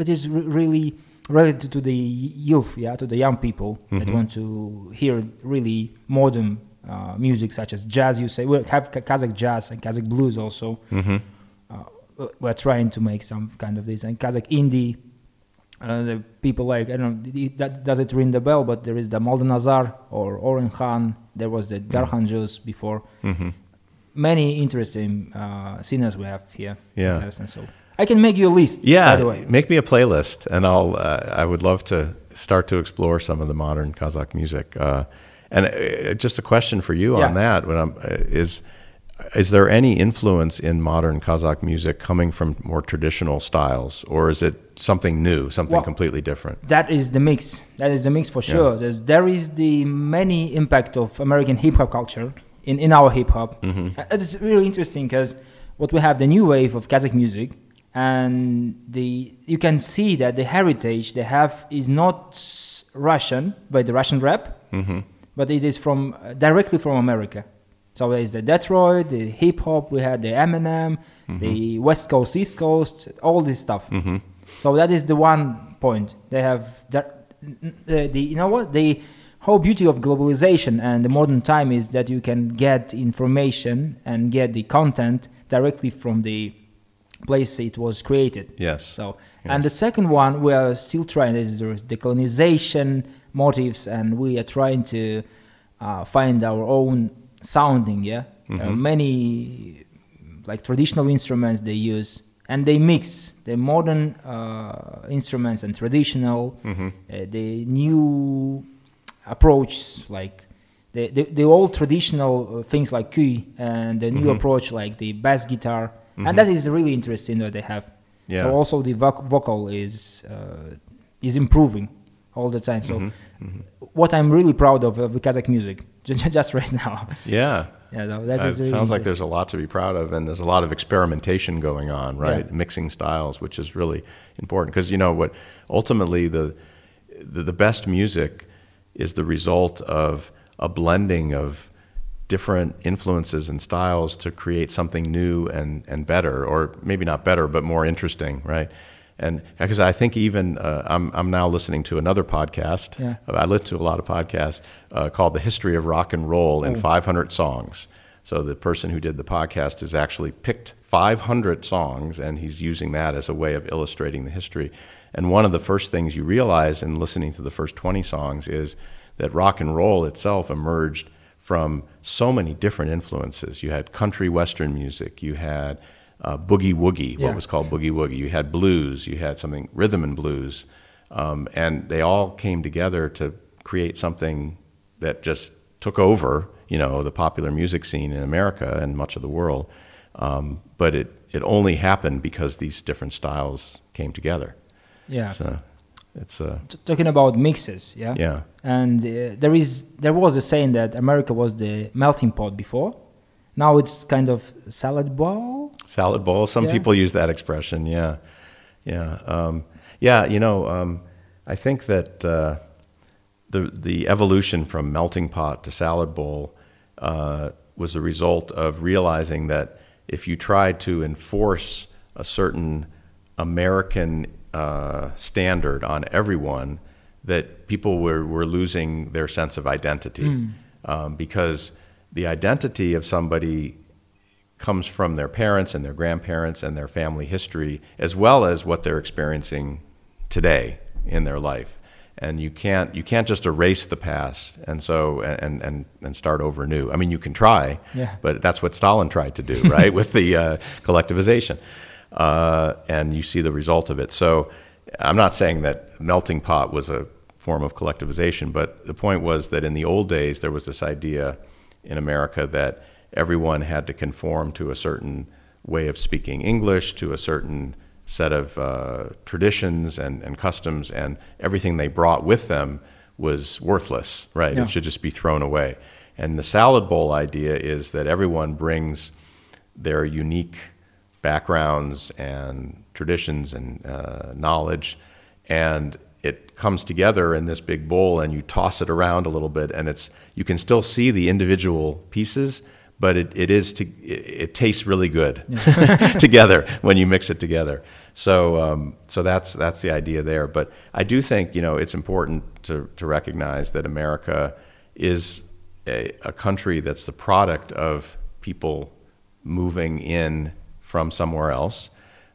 It is re- really related to the youth, yeah, to the young people that Mhm. want to hear really modern uh, music, such as jazz. You say we have Kazakh jazz and Kazakh blues also. Mm-hmm. Uh, we're trying to make some kind of this and Kazakh indie. Uh, the people like I don't know that does it ring the bell, but there is the Moldanazar or Oren Khan. There was the Darkhan Juzz before. Mm-hmm. Many interesting uh, singers we have here. in Yeah. Kazakhstan. so I can make you a list. Yeah, by the way. make me a playlist, and I'll. Uh, I would love to start to explore some of the modern Kazakh music. Uh, and uh, just a question for you on Yeah. that: when I'm, uh, is is there any influence in modern Kazakh music coming from more traditional styles, or is it something new, something Well- completely different? That is the mix. That is the mix for sure. There's, there is the many impact of American hip hop culture in, in our hip hop. Mm-hmm. Uh, It's really interesting because what we have the new wave of Kazakh music, and the you can see that the heritage they have is not Russian by the Russian rap, Mm-hmm. but it is from uh, directly from America. So there is the Detroit, the hip hop. We had the Eminem, the West Coast, East Coast, all this stuff. Mm-hmm. So that is the one point they have. That, the, the you know what the whole beauty of globalization and the modern time is that you can get information and get the content directly from the place it was created. Yes. So and the second one we are still trying is there is decolonization motives and we are trying to uh, find our own sounding. Yeah, There are Mhm. many like traditional instruments they use and they mix the modern uh, instruments and traditional Mm-hmm. uh, the new approach like the, the, the old traditional uh, things like kui and the new Mhm. approach like the bass guitar Mhm. and that is really interesting that they have Yeah. so also the voc- vocal is uh, is improving all the time so Mhm. Mhm. what i'm really proud of of the kazakh music just, just right now Yeah. yeah so that Uh, is really sounds like there's a lot to be proud of, and there's a lot of experimentation going on, right? Yeah. Mixing styles, which is really important because you know what? Ultimately, the, the the best music is the result of a blending of different influences and styles to create something new and and better, or maybe not better, but more interesting, right? And because I think even uh, I'm I'm now listening to another podcast. Yeah. I listen to a lot of podcasts uh, called "The History of Rock and Roll in Oh. 500 Songs." So the person who did the podcast has actually picked 500 songs, and he's using that as a way of illustrating the history. And one of the first things you realize in listening to the first 20 songs is that rock and roll itself emerged from so many different influences. You had country western music, you had uh, boogie woogie, what was called boogie woogie, you had blues, you had something rhythm and blues, um, and they all came together to create something that just took over, you know, the popular music scene in America and much of the world. Um, but it, it only happened because these different styles came together. yeah So it's uh, talking about mixes yeah yeah, and uh, there is there was a saying that America was the melting pot before. Now it's kind of salad bowl. salad bowl. Some Yeah. people use that expression. Yeah, yeah, um, yeah. You know, um, I think that uh, the the evolution from melting pot to salad bowl uh, was a result of realizing that if you tried to enforce a certain American uh, standard on everyone that people were, were losing their sense of identity. Um, because the identity of somebody comes from their parents and their grandparents and their family history as well as what they're experiencing today in their life. And you can't you can't just erase the past and so and and and start over new. I mean you can try Yeah. but that's what stalin tried to do right with the uh, collectivization uh, and you see the result of it so i'm not saying that melting pot was a form of collectivization but the point was that in the old days there was this idea in america that everyone had to conform to a certain way of speaking english to a certain set of uh, traditions and, and customs, and everything they brought with them was worthless, right? Yeah. It should just be thrown away. And the salad bowl idea is that everyone brings their unique backgrounds and traditions and uh, knowledge, and it comes together in this big bowl, and you toss it around a little bit, and it's you can still see the individual pieces, but it, it is to it, it tastes really good together when you mix it together. So um, so that's that's the idea there. But I do think you know it's important to to recognize that America is a, a country that's the product of people moving in from somewhere else.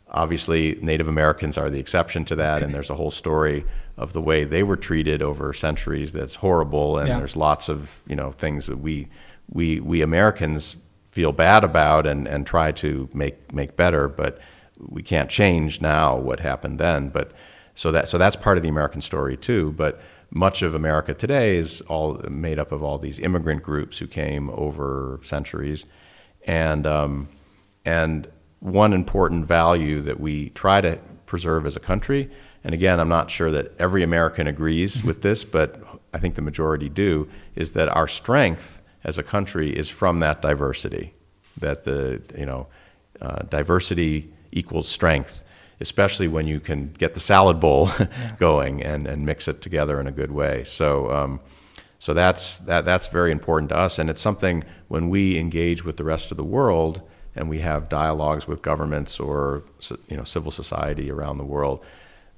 Obviously, Native Americans are the exception to that, and there's a whole story of the way they were treated over centuries that's horrible, and Yeah. there's lots of you know things that we we we Americans feel bad about and, and try to make make better, but we can't change now what happened then. But so that so that's part of the American story too. But much of America today is all made up of all these immigrant groups who came over centuries, and um, and one important value that we try to preserve as a country. And again, I'm not sure that every American agrees with this, but I think the majority do. Is that our strength as a country is from that diversity. That the you know uh, diversity equals strength, especially when you can get the salad bowl going and, and mix it together in a good way. So, um, so that's, that, that's very important to us. And it's something when we engage with the rest of the world and we have dialogues with governments or you know, civil society around the world,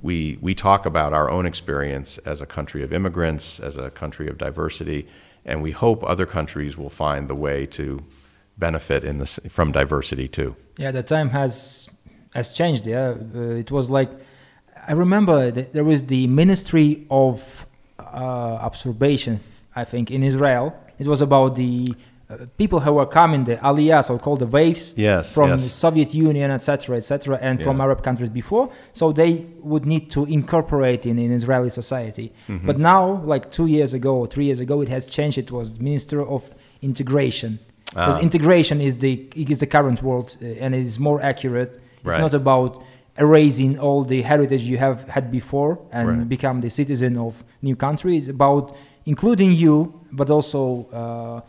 we, we talk about our own experience as a country of immigrants, as a country of diversity, and we hope other countries will find the way to benefit in this, from diversity too. Yeah, the time has has changed. Yeah, uh, it was like I remember there was the Ministry of uh, Absorption, I think, in Israel. It was about the uh, people who were coming, the Aliyah, or called the waves Yes, from yes. the Soviet Union, etc., etc., and from Arab countries before. So they would need to incorporate in, in Israeli society. Mm-hmm. But now, like two years ago or three years ago, it has changed. It was Minister of Integration. Because Ah. integration is the is the current word uh, and it is more accurate. It's Right. not about erasing all the heritage you have had before and Right. become the citizen of new country. It's about including you, but also uh,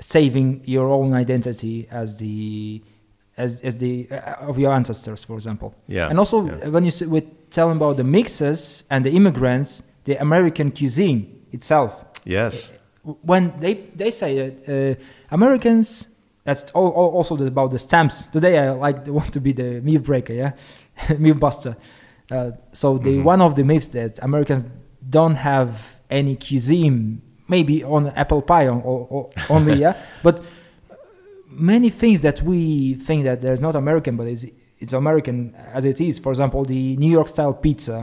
saving your own identity as the as, as the uh, of your ancestors, for example. Yeah, And also yeah. when you s- we tell about the mixes and the immigrants, the American cuisine itself Yes. when they they say that uh, Americans that's all, all, also about the stamps. Today I like want to be the myth breaker, yeah, myth buster. Uh, so the Mhm. one of the myths that Americans don't have any cuisine, maybe on apple pie on, or, or only, yeah, but many things that we think that there's not American, but it's it's American as it is. For example, the New York style pizza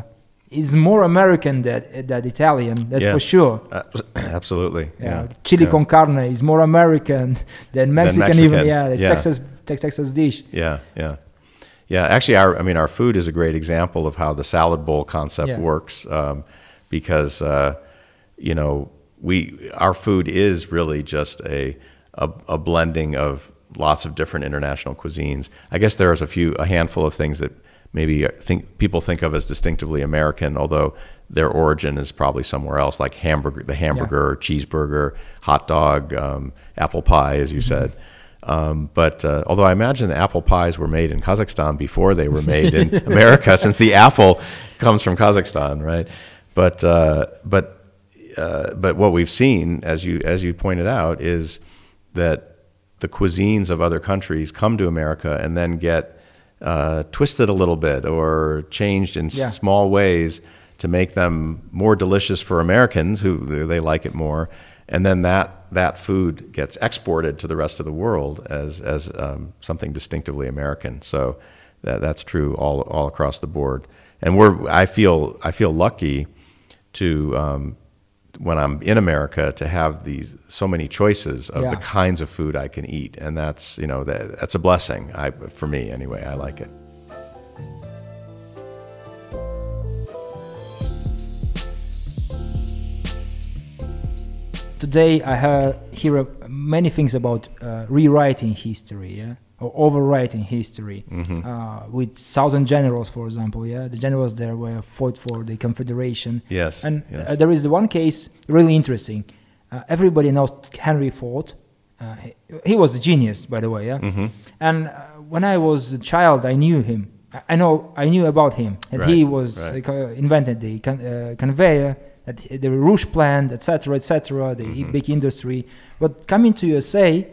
is more American than than Italian. That's Yeah. for sure. Uh, absolutely. Yeah, Yeah. chili yeah. con carne is more American than Mexican, even. Mexican, Yeah, it's. Texas Texas dish. Yeah, yeah, yeah. Actually, our I mean, our food is a great example of how the salad bowl concept works, um, because uh, you know we our food is really just a, a a blending of lots of different international cuisines. I guess there's a few a handful of things that maybe think people think of as distinctively American, although their origin is probably somewhere else, like hamburger, the hamburger, cheeseburger, hot dog, um, apple pie, as you said. Um, but uh, although I imagine the apple pies were made in Kazakhstan before they were made in America, since the apple comes from Kazakhstan, right? But uh, but uh, but what we've seen, as you as you pointed out, is that the cuisines of other countries come to America and then get uh, twisted a little bit or changed in Yeah. small ways to make them more delicious for Americans who they like it more, and then that that food gets exported to the rest of the world as as um, something distinctively American. So that, that's true all all across the board. And we're I feel I feel lucky to um, when I'm in America to have these so many choices of Yeah. the kinds of food I can eat, and that's you know that that's a blessing. I for me anyway. I like it. Today I hear, hear many things about uh, rewriting history, yeah, or overwriting history. Mm-hmm. Uh, with thousand generals, for example, yeah, the generals there were fought for the Confederation. Yes. And yes. uh, there is one case really interesting. Uh, everybody knows Henry Ford. Uh, he, he was a genius, by the way. Yeah. Mhm. And uh, when I was a child, I knew him. I- I know I knew about him. And he was right. uh, invented the con- uh, conveyor, the Rouge plant, etc., etc., the Mhm. big industry. But coming to USA,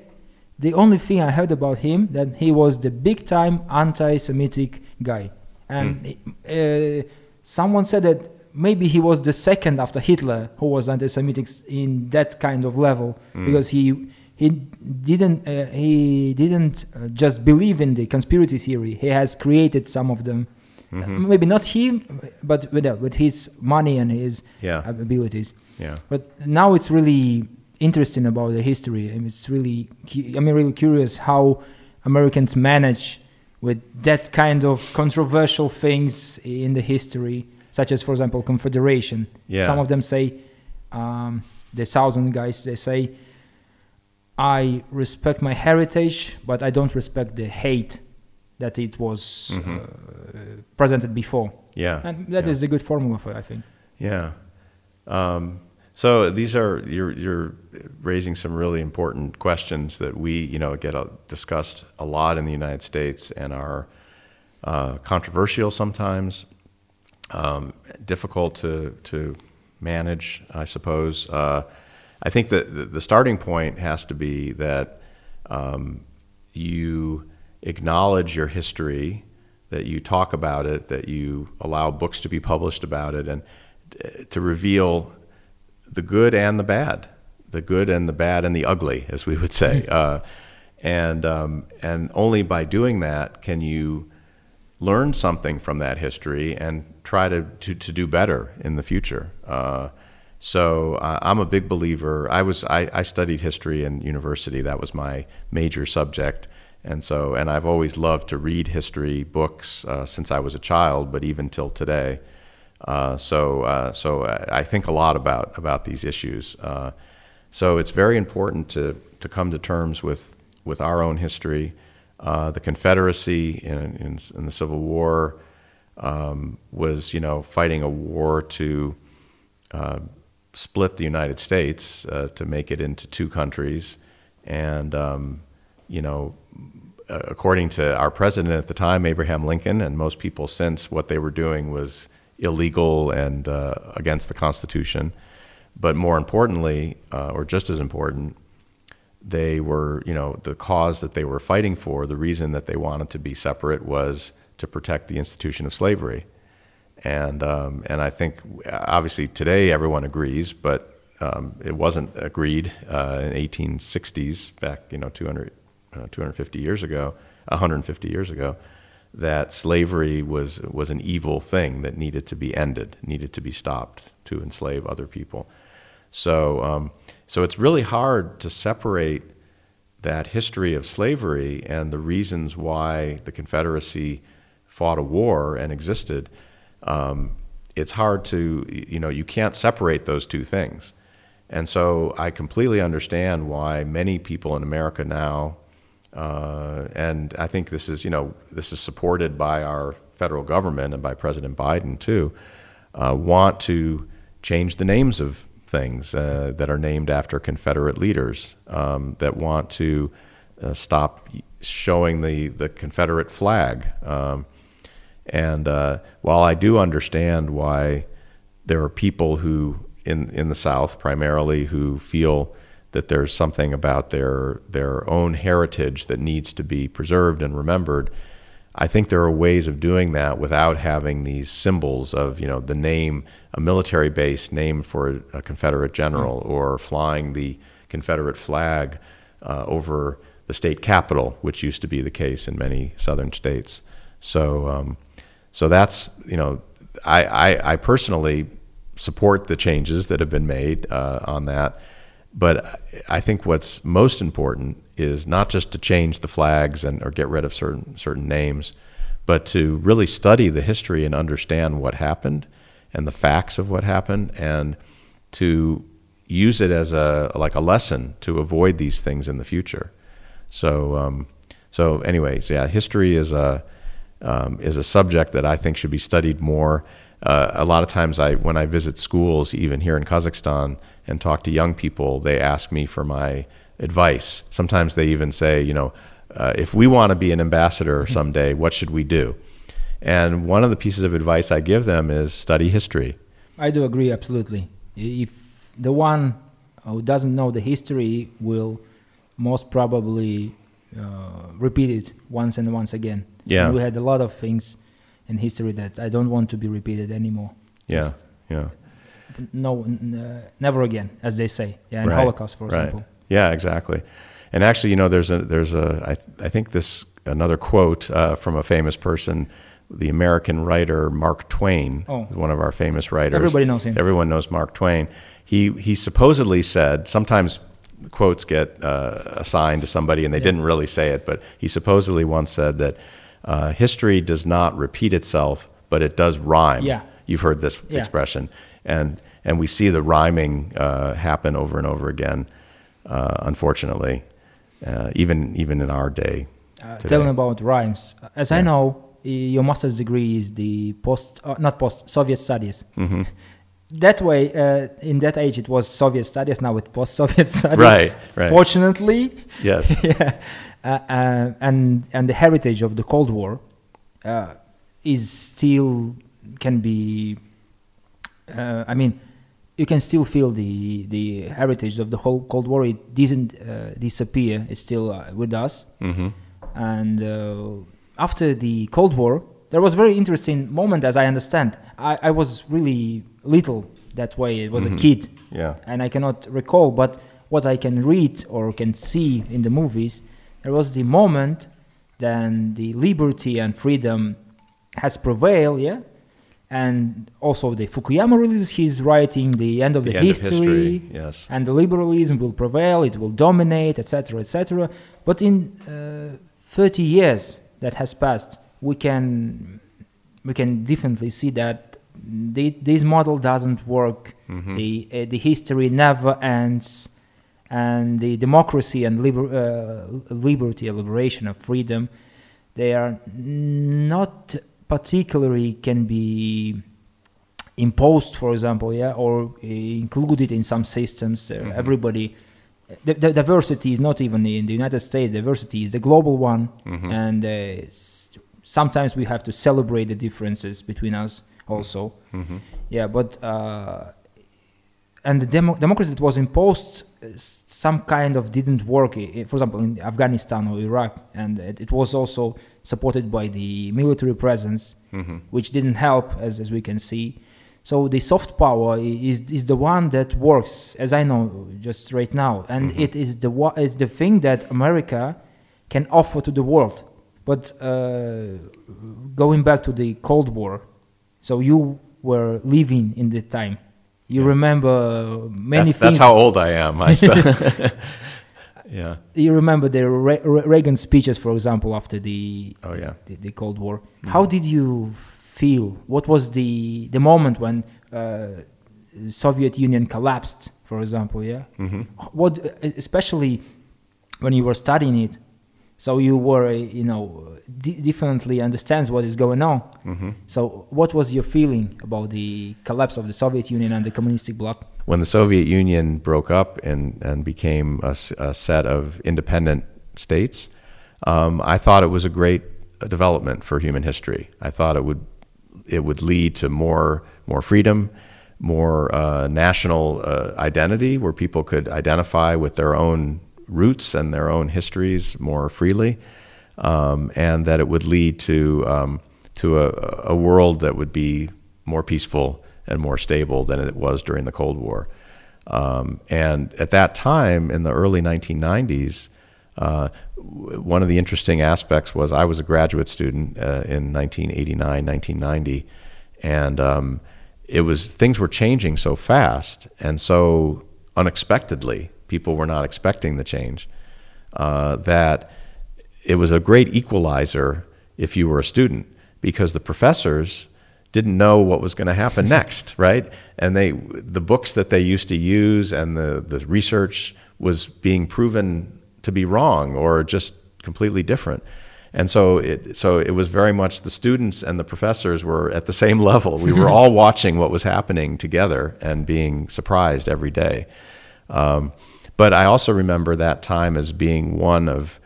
the only thing I heard about him that he was the big time anti-Semitic guy, and he- uh, someone said that maybe he was the second after Hitler who was anti-Semitic in that kind of level Mm. because he he didn't uh, he didn't uh, just believe in the conspiracy theory. He has created some of them. Mhm. Uh, maybe not him, but with, uh, with his money and his Yeah. abilities. Yeah. But now it's really interesting about the history. and it's really, I'm really curious how Americans manage with that kind of controversial things in the history, such as, for example, Confederation. Yeah. Some of them say, um, the Southern guys, they say, I respect my heritage, but I don't respect the hate that it was Mhm. uh, presented before. Yeah. And that is yeah. a good formula for, I think. Yeah. Um, so these are you're you're raising some really important questions that we you know get uh, discussed a lot in the United States and are uh, controversial sometimes, um, difficult to to manage, I suppose. Uh, I think that the, starting point has to be that um, you acknowledge your history, that you talk about it, that you allow books to be published about it, and uh, to reveal the good and the bad, the good and the bad and the ugly, as we would say. Uh, and um, and only by doing that can you learn something from that history and try to to, to do better in the future. Uh, so uh, I'm a big believer. I was I, I studied history in university. That was my major subject, and so and I've always loved to read history books uh, since I was a child, but even till today. Uh, so uh, so I I think a lot about about these issues. Uh, so it's very important to to come to terms with with our own history. Uh, the Confederacy in, in, in the Civil War um, was, you know, fighting a war to uh, split the United States uh, to make it into two countries, and um, you know, uh, according to our president at the time, Abraham Lincoln, and most people since, what they were doing was illegal and uh, against the Constitution. But more importantly, uh, or just as important, they were, you know, the cause that they were fighting for, the reason that they wanted to be separate was to protect the institution of slavery. And, um, and I think obviously today everyone agrees, but um, it wasn't agreed uh, in 1860s, back, you know, 200, uh, 250 years ago, 150 years ago, that slavery was, was an evil thing that needed to be ended, needed to be stopped to enslave other people. So, um, so it's really hard to separate that history of slavery and the reasons why the Confederacy fought a war and existed. Um, it's hard to, you know, you can't separate those two things. And so I completely understand why many people in America now, uh, and I think this is, you know, this is supported by our federal government and by President Biden too, uh, want to change the names of things uh, that are named after Confederate leaders um, that want to uh, stop showing the, the Confederate flag. Um, and uh, while I do understand why there are people who in in the South primarily who feel that there's something about their their own heritage that needs to be preserved and remembered, I think there are ways of doing that without having these symbols of, you know, the name, a military base named for a Confederate general, Mm. or flying the Confederate flag uh, over the state capitol, which used to be the case in many southern states. So, um, so that's you know, I, I, I personally support the changes that have been made uh, on that. But I think what's most important is not just to change the flags and or get rid of certain certain names, but to really study the history and understand what happened and the facts of what happened, and to use it as a like a lesson to avoid these things in the future. So, um, so anyways, yeah, history is a um, is a subject that I think should be studied more. Uh, a lot of times, I when I visit schools, even here in Kazakhstan, and talk to young people, they ask me for my advice. Sometimes they even say, you know, uh, if we want to be an ambassador someday, what should we do? And one of the pieces of advice I give them is study history. I do agree absolutely. If the one who doesn't know the history will most probably uh, repeat it once and once again. Yeah. And we had a lot of things in history that I don't want to be repeated anymore. Yeah, Just yeah. no, n- uh, never again, as they say. Yeah, in Right, Holocaust, for right. example. Yeah, exactly. And actually, you know, there's a there's a I I think this another quote uh, from a famous person, the American writer Mark Twain, Oh. one of our famous writers. Everybody knows him. Everyone knows Mark Twain. He he supposedly said sometimes quotes get uh, assigned to somebody and they Yeah. didn't really say it, but he supposedly once said that uh, history does not repeat itself, but it does rhyme. Yeah. You've heard this Yeah. expression, and and we see the rhyming uh, happen over and over again. Uh, unfortunately, uh, even even in our day. Uh, telling about rhymes. As I know, your master's degree is the post, uh, not post, Soviet studies. hmm That way, uh, in that age, it was Soviet studies. Now it's post-Soviet studies. Right, right. Fortunately, Yes. yeah. Uh, uh, and and the heritage of the Cold War uh, is still can be. Uh, I mean, you can still feel the the heritage of the whole Cold War. It didn't uh, disappear. It's still uh, with us. hmm And uh, after the Cold War, there was a very interesting moment, as I understand. I, I was really little that way. It was Mhm. a kid, Yeah. and I cannot recall. But what I can read or can see in the movies, there was the moment then the liberty and freedom has prevailed. Yeah. And also, the Fukuyama releases his writing, the end of the, The end history, of history. Yes. and the liberalism will prevail, it will dominate, etc., etc. But in uh, 30 years that has passed, we can we can definitely see that the, this model doesn't work. Mhm. The uh, the history never ends, and the democracy and liber, uh, liberty, liberation, of freedom, they are not particularly can be imposed, for example, yeah, or included in some systems. Uh, Mhm. Everybody, the, the diversity is not even in the United States. Diversity is the global one, Mhm. and uh, sometimes we have to celebrate the differences between us also. Mhm. Yeah, but uh, and the demo- democracy that was imposed, some kind of didn't work. For example, in Afghanistan or Iraq, and it, it was also supported by the military presence, Mhm. which didn't help, as as we can see. So the soft power is is the one that works, as I know just right now, and Mhm. it is the it's the thing that America can offer to the world. But uh, going back to the Cold War, so you were living in the time. You Yeah. remember many That's, things. that's how old I am. I yeah. you remember the Re- Re- Reagan speeches, for example, after the Oh yeah. the, the Cold War. Mm-hmm. How did you feel? What was the the moment when uh, Soviet Union collapsed, for example? Yeah. hmm What, especially when you were studying it, so you were, uh, you know, d- differently understands what is going on. hmm So, what was your feeling about the collapse of the Soviet Union and the communistic bloc? When the Soviet Union broke up and, and became a set of independent states, um, I thought it was a great uh, development for human history. I thought it would it would lead to more more freedom, more uh, national uh, identity, where people could identify with their own roots and their own histories more freely. um, and that it would lead to um, to a, a world that would be more peaceful and more stable than it was during the Cold War. Um, and at that time, in the early 1990s, uh, one of the interesting aspects was I was a graduate student uh, in 1989, 1990, and um, it was things were changing so fast and so unexpectedly. People were not expecting the change. Uh, that it was a great equalizer if you were a student because the professors didn't know what was going to happen next, right? And they the books that they used to use and the the research was being proven to be wrong or just completely different. And so it so it was very much the students and the professors were at the same level. We were all watching what was happening together and being surprised every day. Um, but I also remember that time as being one of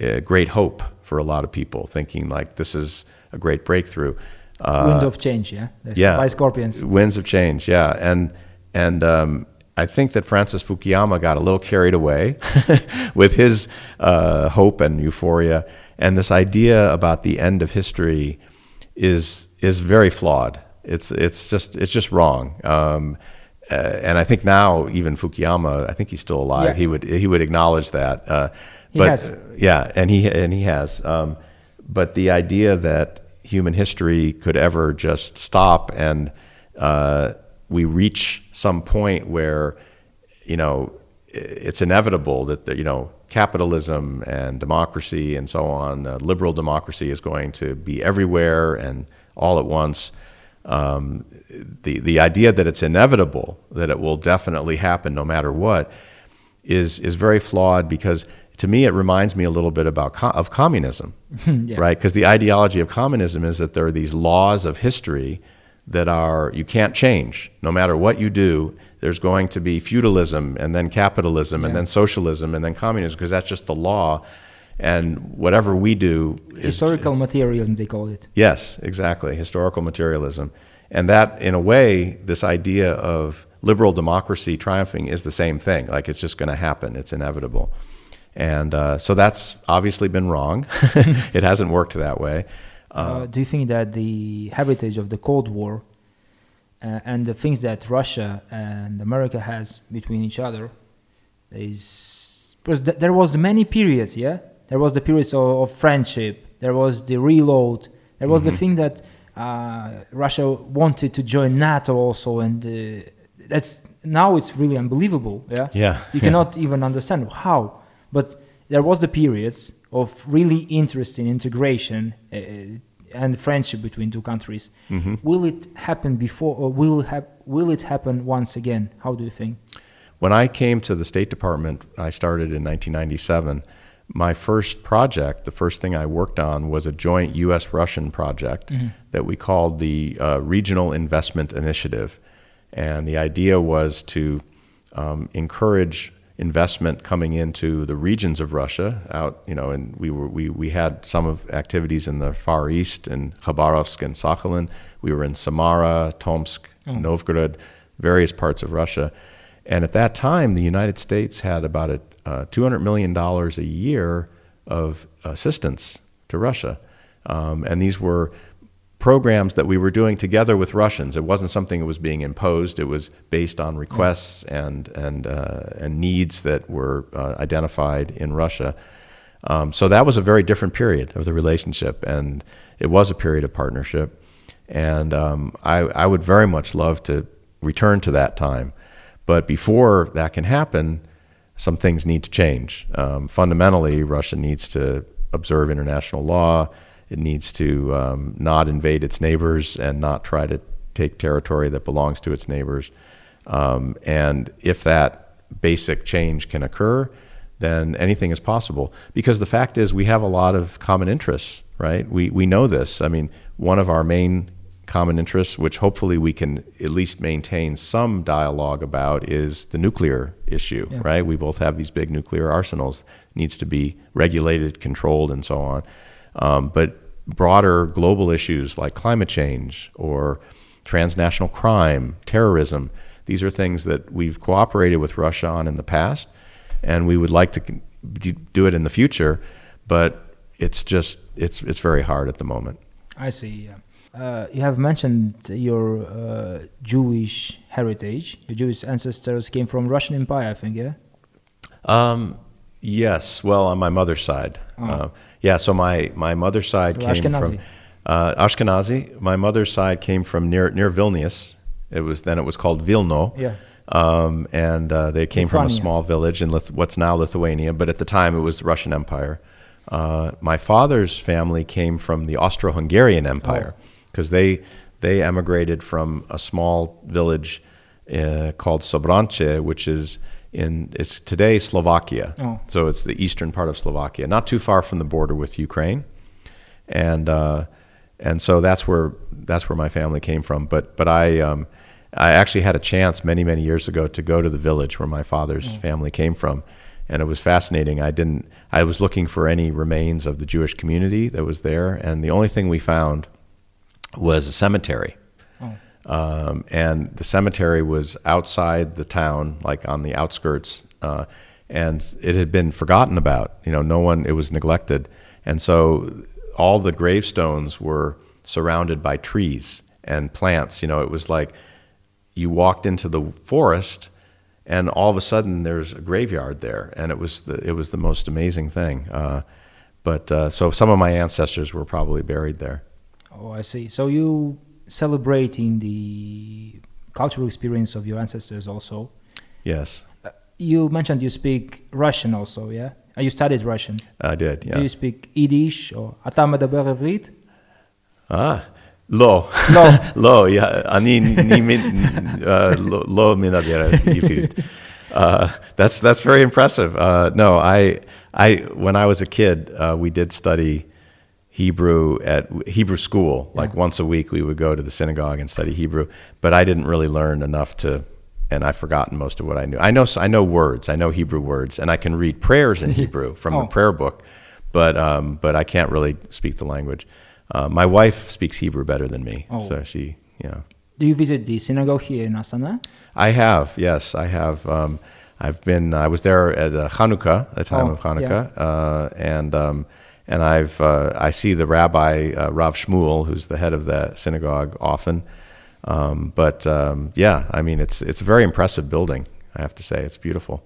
uh, great hope for a lot of people, thinking like this is a great breakthrough. Uh, Wind of change, yeah. yeah. By scorpions. Winds of change, yeah. And and um, I think that Francis Fukuyama got a little carried away with his uh, hope and euphoria, and this idea about the end of history is is very flawed. It's it's just it's just wrong. Um, uh, and I think now even Fukuyama, I think he's still alive. Yeah. He would he would acknowledge that. Uh, he but, has. Yeah, and he and he has. Um, but the idea that human history could ever just stop and uh, we reach some point where, you know, it's inevitable that the, you know capitalism and democracy and so on, uh, liberal democracy is going to be everywhere and all at once. Um, the the idea that it's inevitable that it will definitely happen no matter what is is very flawed because to me it reminds me a little bit about co- of communism, yeah. right? Because the ideology of communism is that there are these laws of history that are you can't change no matter what you do there's going to be feudalism and then capitalism yeah. and then socialism and then communism because that's just the law and whatever we do historical is, materialism they call it. Yes exactly. Historical materialism. And that in a way this idea of liberal democracy triumphing is the same thing. Like it's just going to happen. It's inevitable. And uh, so that's obviously been wrong. It hasn't worked that way. Uh, do you think that the heritage of the Cold War uh, and the things that Russia and America has between each other is because th- there was many periods, yeah. There was the periods of, of friendship. There was the reload. There was mm-hmm. the thing that uh, Russia wanted to join NATO also, and uh, that's now it's really unbelievable. Yeah. Yeah. You cannot even understand how, but there was the periods of really interesting integration uh, and friendship between two countries. Mm-hmm. Will it happen before, or will ha- will it happen once again? How do you think? When I came to the State Department, I started in 1997. My first project, the first thing I worked on, was a joint U.S.-Russian project mm-hmm. that we called the uh, Regional Investment Initiative, and the idea was to um, encourage investment coming into the regions of Russia out, you know, and we were we, we had some of activities in the Far East in Khabarovsk and Sakhalin. We were in Samara, Tomsk, oh. Novgorod, various parts of Russia. And at that time, the United States had about a uh, $200 million a year of assistance to Russia. Um, and these were programs that we were doing together with Russians. It wasn't something that was being imposed. It was based on requests and and uh, and needs that were uh, identified in Russia. Um, so that was a very different period of the relationship, and it was a period of partnership. And um, I, I would very much love to return to that time, but before that can happen, some things need to change. Um, fundamentally, Russia needs to observe international law it needs to um, not invade its neighbors and not try to take territory that belongs to its neighbors. Um, and if that basic change can occur, then anything is possible. Because the fact is, we have a lot of common interests, right? We, we know this. I mean, one of our main common interests, which hopefully we can at least maintain some dialogue about, is the nuclear issue, yeah. right? We both have these big nuclear arsenals, needs to be regulated, controlled, and so on. Um, but broader global issues like climate change or transnational crime, terrorism, these are things that we've cooperated with Russia on in the past, and we would like to do it in the future. But it's just it's it's very hard at the moment. I see. Yeah. Uh, you have mentioned your uh, Jewish heritage. Your Jewish ancestors came from Russian Empire, I think. Yeah. Um, yes. Well, on my mother's side. Oh. Uh, yeah. So my my mother's side So came Ashkenazi. from uh, Ashkenazi. My mother's side came from near near Vilnius. It was then it was called Vilno. Yeah. Um, and uh, they came from a small village in Lith- what's now Lithuania, but at the time it was the Russian Empire. Uh, my father's family came from the Austro-Hungarian Empire because they they emigrated from a small village uh, called Sobrance, which is in it's today Slovakia. Oh. So it's the eastern part of Slovakia, not too far from the border with Ukraine, and uh, and so that's where that's where my family came from. But but I um, I actually had a chance many many years ago to go to the village where my father's family came from, and it was fascinating. I didn't I was looking for any remains of the Jewish community that was there, and the only thing we found was a cemetery. Oh. Um, and the cemetery was outside the town, like on the outskirts, uh, and it had been forgotten about. You know, no one, it was neglected. And so all the gravestones were surrounded by trees and plants. You know, it was like you walked into the forest and all of a sudden there's a graveyard there. And it was the, it was the most amazing thing. Uh, but uh, so some of my ancestors were probably buried there. Oh, I see. So you celebrating the cultural experience of your ancestors also. Yes, You mentioned you speak Russian also, yeah? Uh, You studied Russian. I did. Yeah. Do you speak Yiddish or אתה מדבר עברית? Ah, לא. לא. לא, יא- אני נימין- uh, לא- לא מדבר עברית. Uh, that's that's very impressive. Uh, no, I I when I was a kid, uh, we did study Hebrew at Hebrew school. Like once a week, we would go to the synagogue and study Hebrew. But I didn't really learn enough to, and I've forgotten most of what I knew. I know I know words. I know Hebrew words, and I can read prayers in Hebrew from the Oh. prayer book. But um, but I can't really speak the language. Uh, my wife speaks Hebrew better than me, Oh. so she, you know. Do you visit the synagogue here in Astana? I have, yes, I have. Um, I've been. I was there at uh, Hanukkah, the time Oh, of Hanukkah, uh, and um, and I've uh, I see the rabbi uh, Rav Shmuel, who's the head of that synagogue, often. Um, but um, yeah, I mean, it's it's a very impressive building. I have to say, it's beautiful.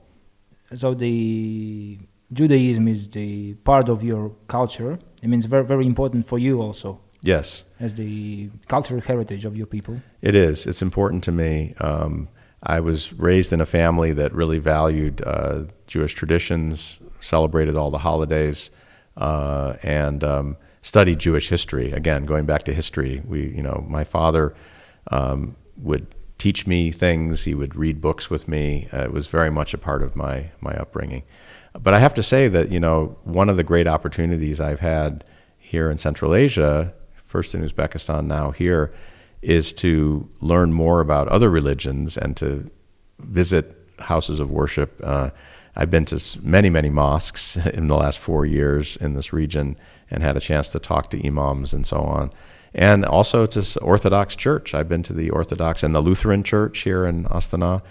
So the Judaism is the part of your culture. It means very very important for you also Yes, as the cultural heritage of your people. It is. It's important to me. Um, I was raised in a family that really valued uh, Jewish traditions, celebrated all the holidays, uh, and um, studied Jewish history. Again, going back to history, we, you know, my father um, would teach me things. He would read books with me. Uh, it was very much a part of my my upbringing. But I have to say that you know one of the great opportunities I've had here in Central Asia, first in Uzbekistan, now here, is to learn more about other religions and to visit houses of worship. Uh, I've been to many, many mosques in the last four years in this region and had a chance to talk to imams and so on. And also to Orthodox Church. I've been to the Orthodox and the Lutheran Church here in Astana.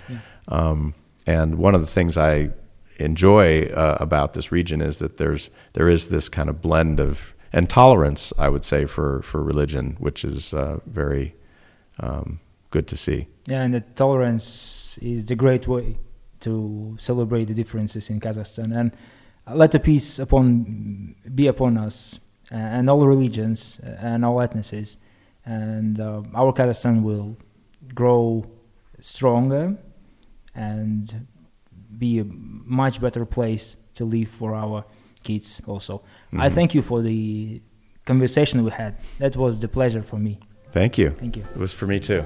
Um, and one of the things I enjoy uh, about this region is that there's there is this kind of blend of and tolerance, I would say, for for religion, which is uh, very um, good to see. Yeah, and the tolerance is the great way to celebrate the differences in Kazakhstan. And uh, let the peace upon be upon us uh, and all religions uh, and all ethnicities. And uh, our Kazakhstan will grow stronger and be a much better place to live for our kids also. I Mhm. thank you for the conversation we had. That was the pleasure for me. Thank you. Thank you. It was for me too.